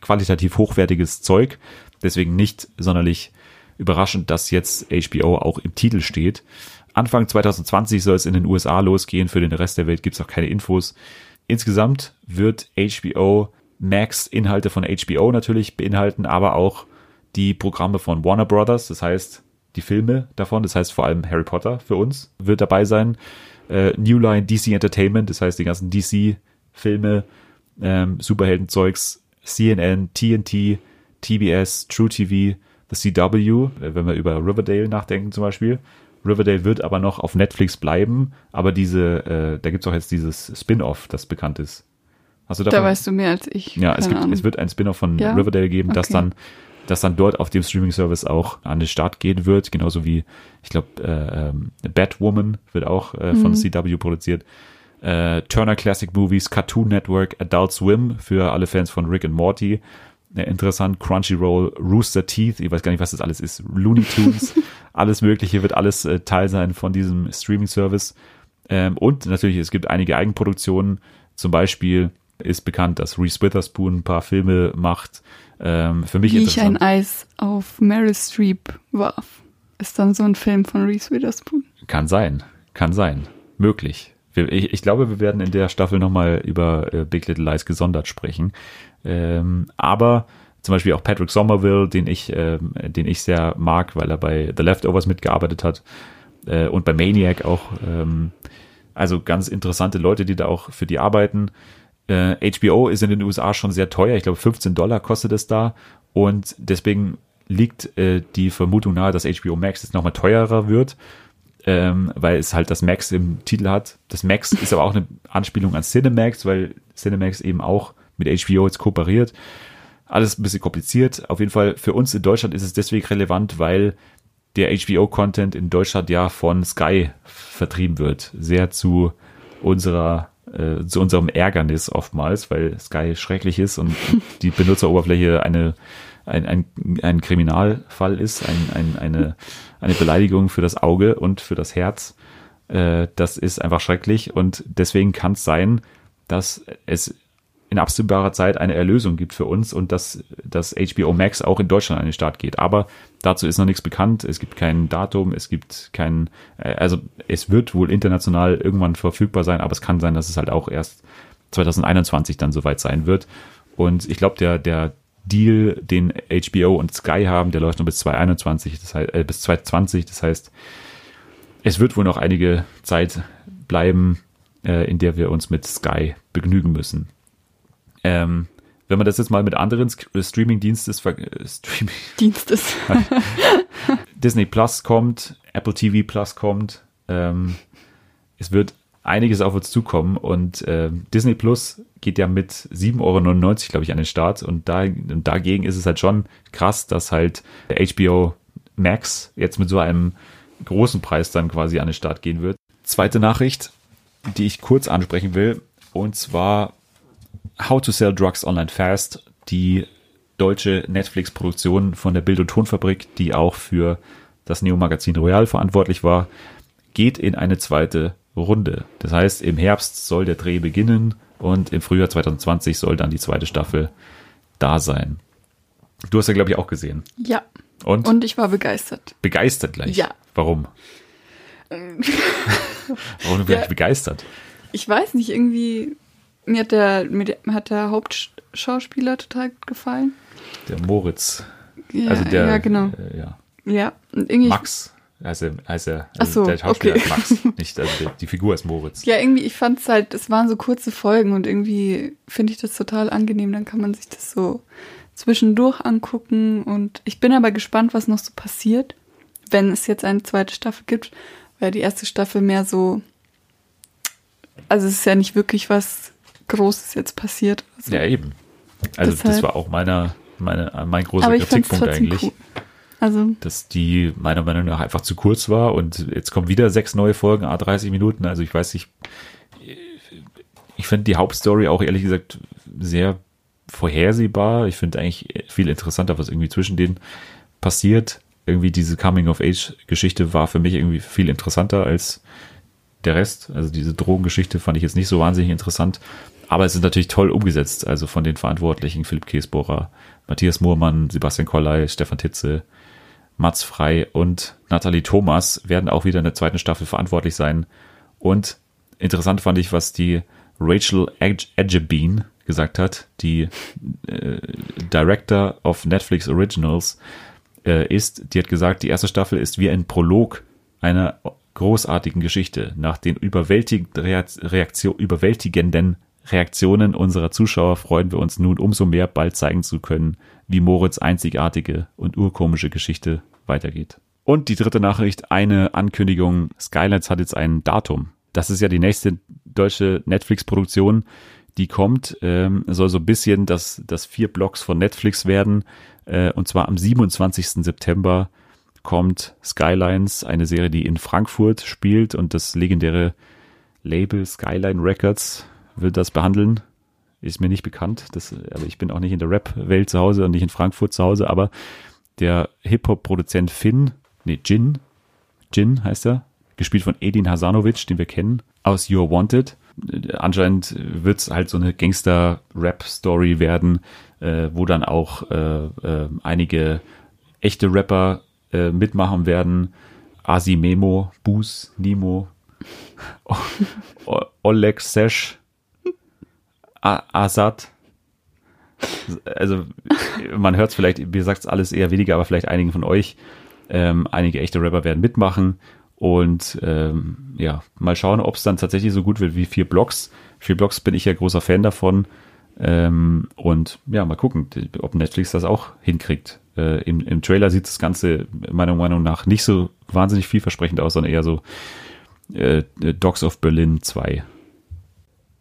qualitativ hochwertiges Zeug. Deswegen nicht sonderlich überraschend, dass jetzt HBO auch im Titel steht. Anfang 2020 soll es in den USA losgehen. Für den Rest der Welt gibt es auch keine Infos. Insgesamt wird HBO Max Inhalte von HBO natürlich beinhalten, aber auch die Programme von Warner Brothers. Das heißt, die Filme davon, das heißt vor allem Harry Potter für uns wird dabei sein. Äh, New Line DC Entertainment, das heißt die ganzen DC-Filme, ähm, Superheldenzeugs, CNN, TNT, TBS, True TV, The CW, äh, wenn wir über Riverdale nachdenken zum Beispiel. Riverdale wird aber noch auf Netflix bleiben, aber diese, äh, da gibt's auch jetzt dieses Spin-off, das bekannt ist. Hast du davon? Da weißt du mehr als ich. Ja, es, gibt, es wird ein Spin-off von Ja? Riverdale geben, das Okay. dann das dann dort auf dem Streaming-Service auch an den Start gehen wird, genauso wie, ich glaube, äh, ähm, Batwoman wird auch äh, von Mhm. CW produziert. Äh, Turner Classic Movies, Cartoon Network, Adult Swim für alle Fans von Rick and Morty. Äh, interessant, Crunchyroll, Rooster Teeth, ich weiß gar nicht, was das alles ist, Looney Tunes, alles Mögliche wird alles äh, Teil sein von diesem Streaming-Service. Ähm, und natürlich, es gibt einige Eigenproduktionen, zum Beispiel ist bekannt, dass Reese Witherspoon ein paar Filme macht. Ähm, für mich Wie ich ein. Eis auf Meryl Streep warf. Ist dann so ein Film von Reese Witherspoon. Kann sein, kann sein, möglich. Ich, ich glaube, wir werden in der Staffel nochmal über äh, Big Little Lies gesondert sprechen. Ähm, aber zum Beispiel auch Patrick Somerville, den ich, ähm, den ich sehr mag, weil er bei The Leftovers mitgearbeitet hat äh, und bei Maniac auch. Ähm, also ganz interessante Leute, die da auch für die arbeiten. Äh, HBO ist in den USA schon sehr teuer. Ich glaube, 15 Dollar kostet es da. Und deswegen liegt äh, die Vermutung nahe, dass HBO Max jetzt nochmal teurer wird, ähm, weil es halt das Max im Titel hat. Das Max ist aber auch eine Anspielung an Cinemax, weil Cinemax eben auch mit HBO jetzt kooperiert. Alles ein bisschen kompliziert. Auf jeden Fall für uns in Deutschland ist es deswegen relevant, weil der HBO-Content in Deutschland ja von Sky vertrieben wird. Sehr zu unserer, äh, zu unserem Ärgernis oftmals, weil Sky schrecklich ist und die Benutzeroberfläche eine, ein, ein, ein Kriminalfall ist, ein, ein, eine, eine Beleidigung für das Auge und für das Herz. Äh, das ist einfach schrecklich und deswegen kann es sein, dass es in absehbarer Zeit eine Erlösung gibt für uns und dass dass HBO Max auch in Deutschland an den Start geht. Aber dazu ist noch nichts bekannt. Es gibt kein Datum, es gibt kein, äh, also es wird wohl international irgendwann verfügbar sein, aber es kann sein, dass es halt auch erst 2021 dann soweit sein wird. Und ich glaube, der, der Deal, den HBO und Sky haben, der läuft noch bis 2021, das heißt, äh, bis 2020. Das heißt, es wird wohl noch einige Zeit bleiben, äh, in der wir uns mit Sky begnügen müssen. Ähm, wenn man das jetzt mal mit anderen äh, Streaming-Dienstes äh, Streaming Dienstes. Disney Plus kommt, Apple TV Plus kommt, ähm, es wird einiges auf uns zukommen und ähm, Disney Plus geht ja mit 7,99 Euro, glaube ich, an den Start und, da, und dagegen ist es halt schon krass, dass halt HBO Max jetzt mit so einem großen Preis dann quasi an den Start gehen wird. Zweite Nachricht, die ich kurz ansprechen will, und zwar How to Sell Drugs Online Fast, die deutsche Netflix-Produktion von der Bild- und Tonfabrik, die auch für das Neo-Magazin Royal verantwortlich war, geht in eine zweite Runde. Das heißt, im Herbst soll der Dreh beginnen und im Frühjahr 2020 soll dann die zweite Staffel da sein. Du hast ja, glaube ich, auch gesehen. Ja. Und? Und ich war begeistert. Begeistert gleich. Ja. Warum? Warum bin Ja. ich begeistert? Ich weiß nicht, irgendwie mir hat der, mir hat der Hauptschauspieler total gut gefallen. Der Moritz. Ja, also der, ja, genau. Äh, ja. Ja, und irgendwie. Max heißt er Ach so, der Schauspieler okay. ist Max, nicht, also der, die Figur ist Moritz. Ja, irgendwie, ich fand es halt, es waren so kurze Folgen und irgendwie finde ich das total angenehm. Dann kann man sich das so zwischendurch angucken und ich bin aber gespannt, was noch so passiert, wenn es jetzt eine zweite Staffel gibt, weil die erste Staffel mehr so, also es ist ja nicht wirklich was Großes jetzt passiert. Also, Ja, eben. Also das Deshalb- war auch meiner, meine, mein großer Kritikpunkt eigentlich. cool. Also, dass die meiner Meinung nach einfach zu kurz war und jetzt kommen wieder sechs neue Folgen, a 30 Minuten. Also ich weiß nicht, ich finde die Hauptstory auch ehrlich gesagt sehr vorhersehbar. Ich finde eigentlich viel interessanter, was irgendwie zwischen denen passiert. Irgendwie diese Coming-of-Age-Geschichte war für mich irgendwie viel interessanter als der Rest. Also diese Drogengeschichte fand ich jetzt nicht so wahnsinnig interessant. Aber es ist natürlich toll umgesetzt. Also von den Verantwortlichen, Philipp Käsbohrer, Matthias Moormann, Sebastian Kollei, Stefan Titze, Mats Frei und Nathalie Thomas werden auch wieder in der zweiten Staffel verantwortlich sein. Und interessant fand ich, was die Rachel Edgebeen gesagt hat, die äh, Director of Netflix Originals äh, ist. Die hat gesagt, die erste Staffel ist wie ein Prolog einer großartigen Geschichte. Nach den überwältigenden, Reaktion, überwältigenden Reaktionen unserer Zuschauer freuen wir uns nun umso mehr, bald zeigen zu können, wie Moritz einzigartige und urkomische Geschichte weitergeht. Und die dritte Nachricht, eine Ankündigung, Skylines hat jetzt ein Datum. Das ist ja die nächste deutsche Netflix-Produktion, die kommt, ähm, soll so ein bisschen das, das vier Blocks von Netflix werden. Äh, und zwar am 27. September kommt Skylines, eine Serie, die in Frankfurt spielt und das legendäre Label Skyline Records wird das behandeln. Ist mir nicht bekannt, das, aber ich bin auch nicht in der Rap-Welt zu Hause und nicht in Frankfurt zu Hause, aber der Hip-Hop-Produzent Finn, nee, Jin, Jin heißt er, gespielt von Edin Hasanovic, den wir kennen, aus You're Wanted. Anscheinend wird es halt so eine Gangster-Rap-Story werden, äh, wo dann auch äh, äh, einige echte Rapper äh, mitmachen werden. Asi Memo, Boos, Nemo, Oleg Sesh, Azad. Also man hört es vielleicht, wie gesagt, alles eher weniger, aber vielleicht einigen von euch. Ähm, einige echte Rapper werden mitmachen und ähm, ja, mal schauen, ob es dann tatsächlich so gut wird wie vier Blocks. Vier Blocks bin ich ja großer Fan davon. Ähm, und ja, mal gucken, ob Netflix das auch hinkriegt. Äh, im, Im Trailer sieht das Ganze meiner Meinung nach nicht so wahnsinnig vielversprechend aus, sondern eher so äh, Dogs of Berlin 2.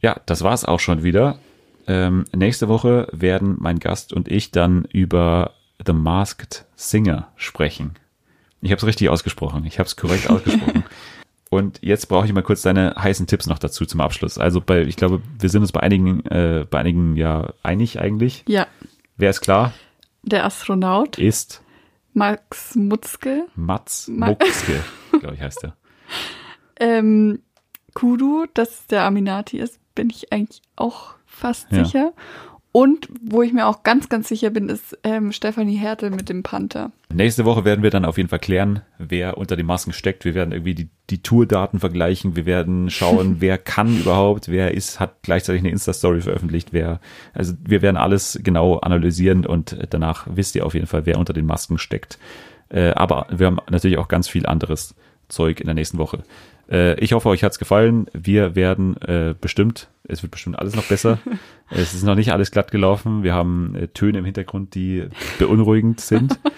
Ja, das war's auch schon wieder. Ähm, nächste Woche werden mein Gast und ich dann über The Masked Singer sprechen. Ich habe es richtig ausgesprochen. Ich habe es korrekt ausgesprochen. Und jetzt brauche ich mal kurz deine heißen Tipps noch dazu zum Abschluss. Also bei, ich glaube, wir sind uns bei einigen, äh, bei einigen ja einig eigentlich. Ja. Wer ist klar? Der Astronaut Ist Max Mutzke. Mats Ma- Mutzke, glaube ich, heißt er. Ähm, Kudu, dass der Aminati ist, bin ich eigentlich auch fast Ja. sicher. Und wo ich mir auch ganz, ganz sicher bin, ist ähm, Stefanie Hertel mit dem Panther. Nächste Woche werden wir dann auf jeden Fall klären, wer unter den Masken steckt. Wir werden irgendwie die, die Tourdaten vergleichen. Wir werden schauen, wer kann überhaupt, wer ist, hat gleichzeitig eine Insta-Story veröffentlicht, wer, also wir werden alles genau analysieren und danach wisst ihr auf jeden Fall, wer unter den Masken steckt. Äh, aber wir haben natürlich auch ganz viel anderes Zeug in der nächsten Woche. Äh, ich hoffe, euch hat's gefallen. Wir werden äh, bestimmt, es wird bestimmt alles noch besser. es ist noch nicht alles glatt gelaufen. Wir haben äh, Töne im Hintergrund, die beunruhigend sind.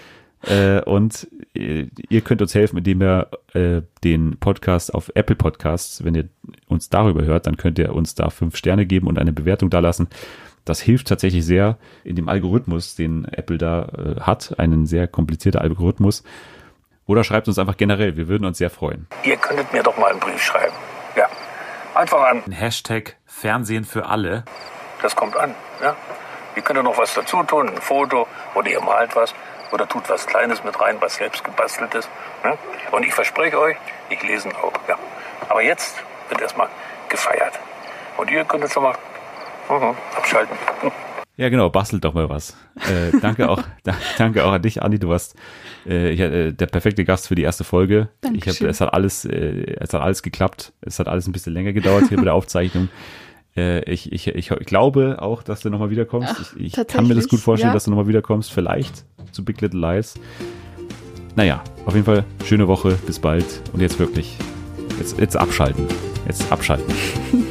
Äh, und äh, ihr könnt uns helfen, indem ihr äh, den Podcast auf Apple Podcasts, wenn ihr uns darüber hört, dann könnt ihr uns da fünf Sterne geben und eine Bewertung da lassen. Das hilft tatsächlich sehr in dem Algorithmus, den Apple da hat, einen sehr komplizierter Algorithmus. Oder schreibt uns einfach generell, wir würden uns sehr freuen. Ihr könntet mir doch mal einen Brief schreiben. Ja. Einfach an. Hashtag Fernsehen für alle. Das kommt an. Ja. Ihr könnt noch was dazu tun, ein Foto oder ihr malt was oder tut was Kleines mit rein, was selbst gebastelt ist. Ne? Und ich verspreche euch, ich lese ihn auch. Ja. Aber jetzt wird erstmal gefeiert. Und ihr könntet schon mal mhm, abschalten. Ja, genau, bastelt doch mal was. Äh, danke auch, da, danke auch an dich, Andi. Du warst äh, ja, äh, der perfekte Gast für die erste Folge. Ich hab, Dankeschön. es hat alles, äh, es hat alles geklappt. Es hat alles ein bisschen länger gedauert hier bei der Aufzeichnung. Äh, ich, ich, ich glaube auch, dass du nochmal wiederkommst. Ach, ich ich kann mir das gut vorstellen, ja. dass du nochmal wiederkommst. Vielleicht zu Big Little Lies. Naja, auf jeden Fall schöne Woche. Bis bald. Und jetzt wirklich, jetzt, jetzt abschalten. Jetzt abschalten.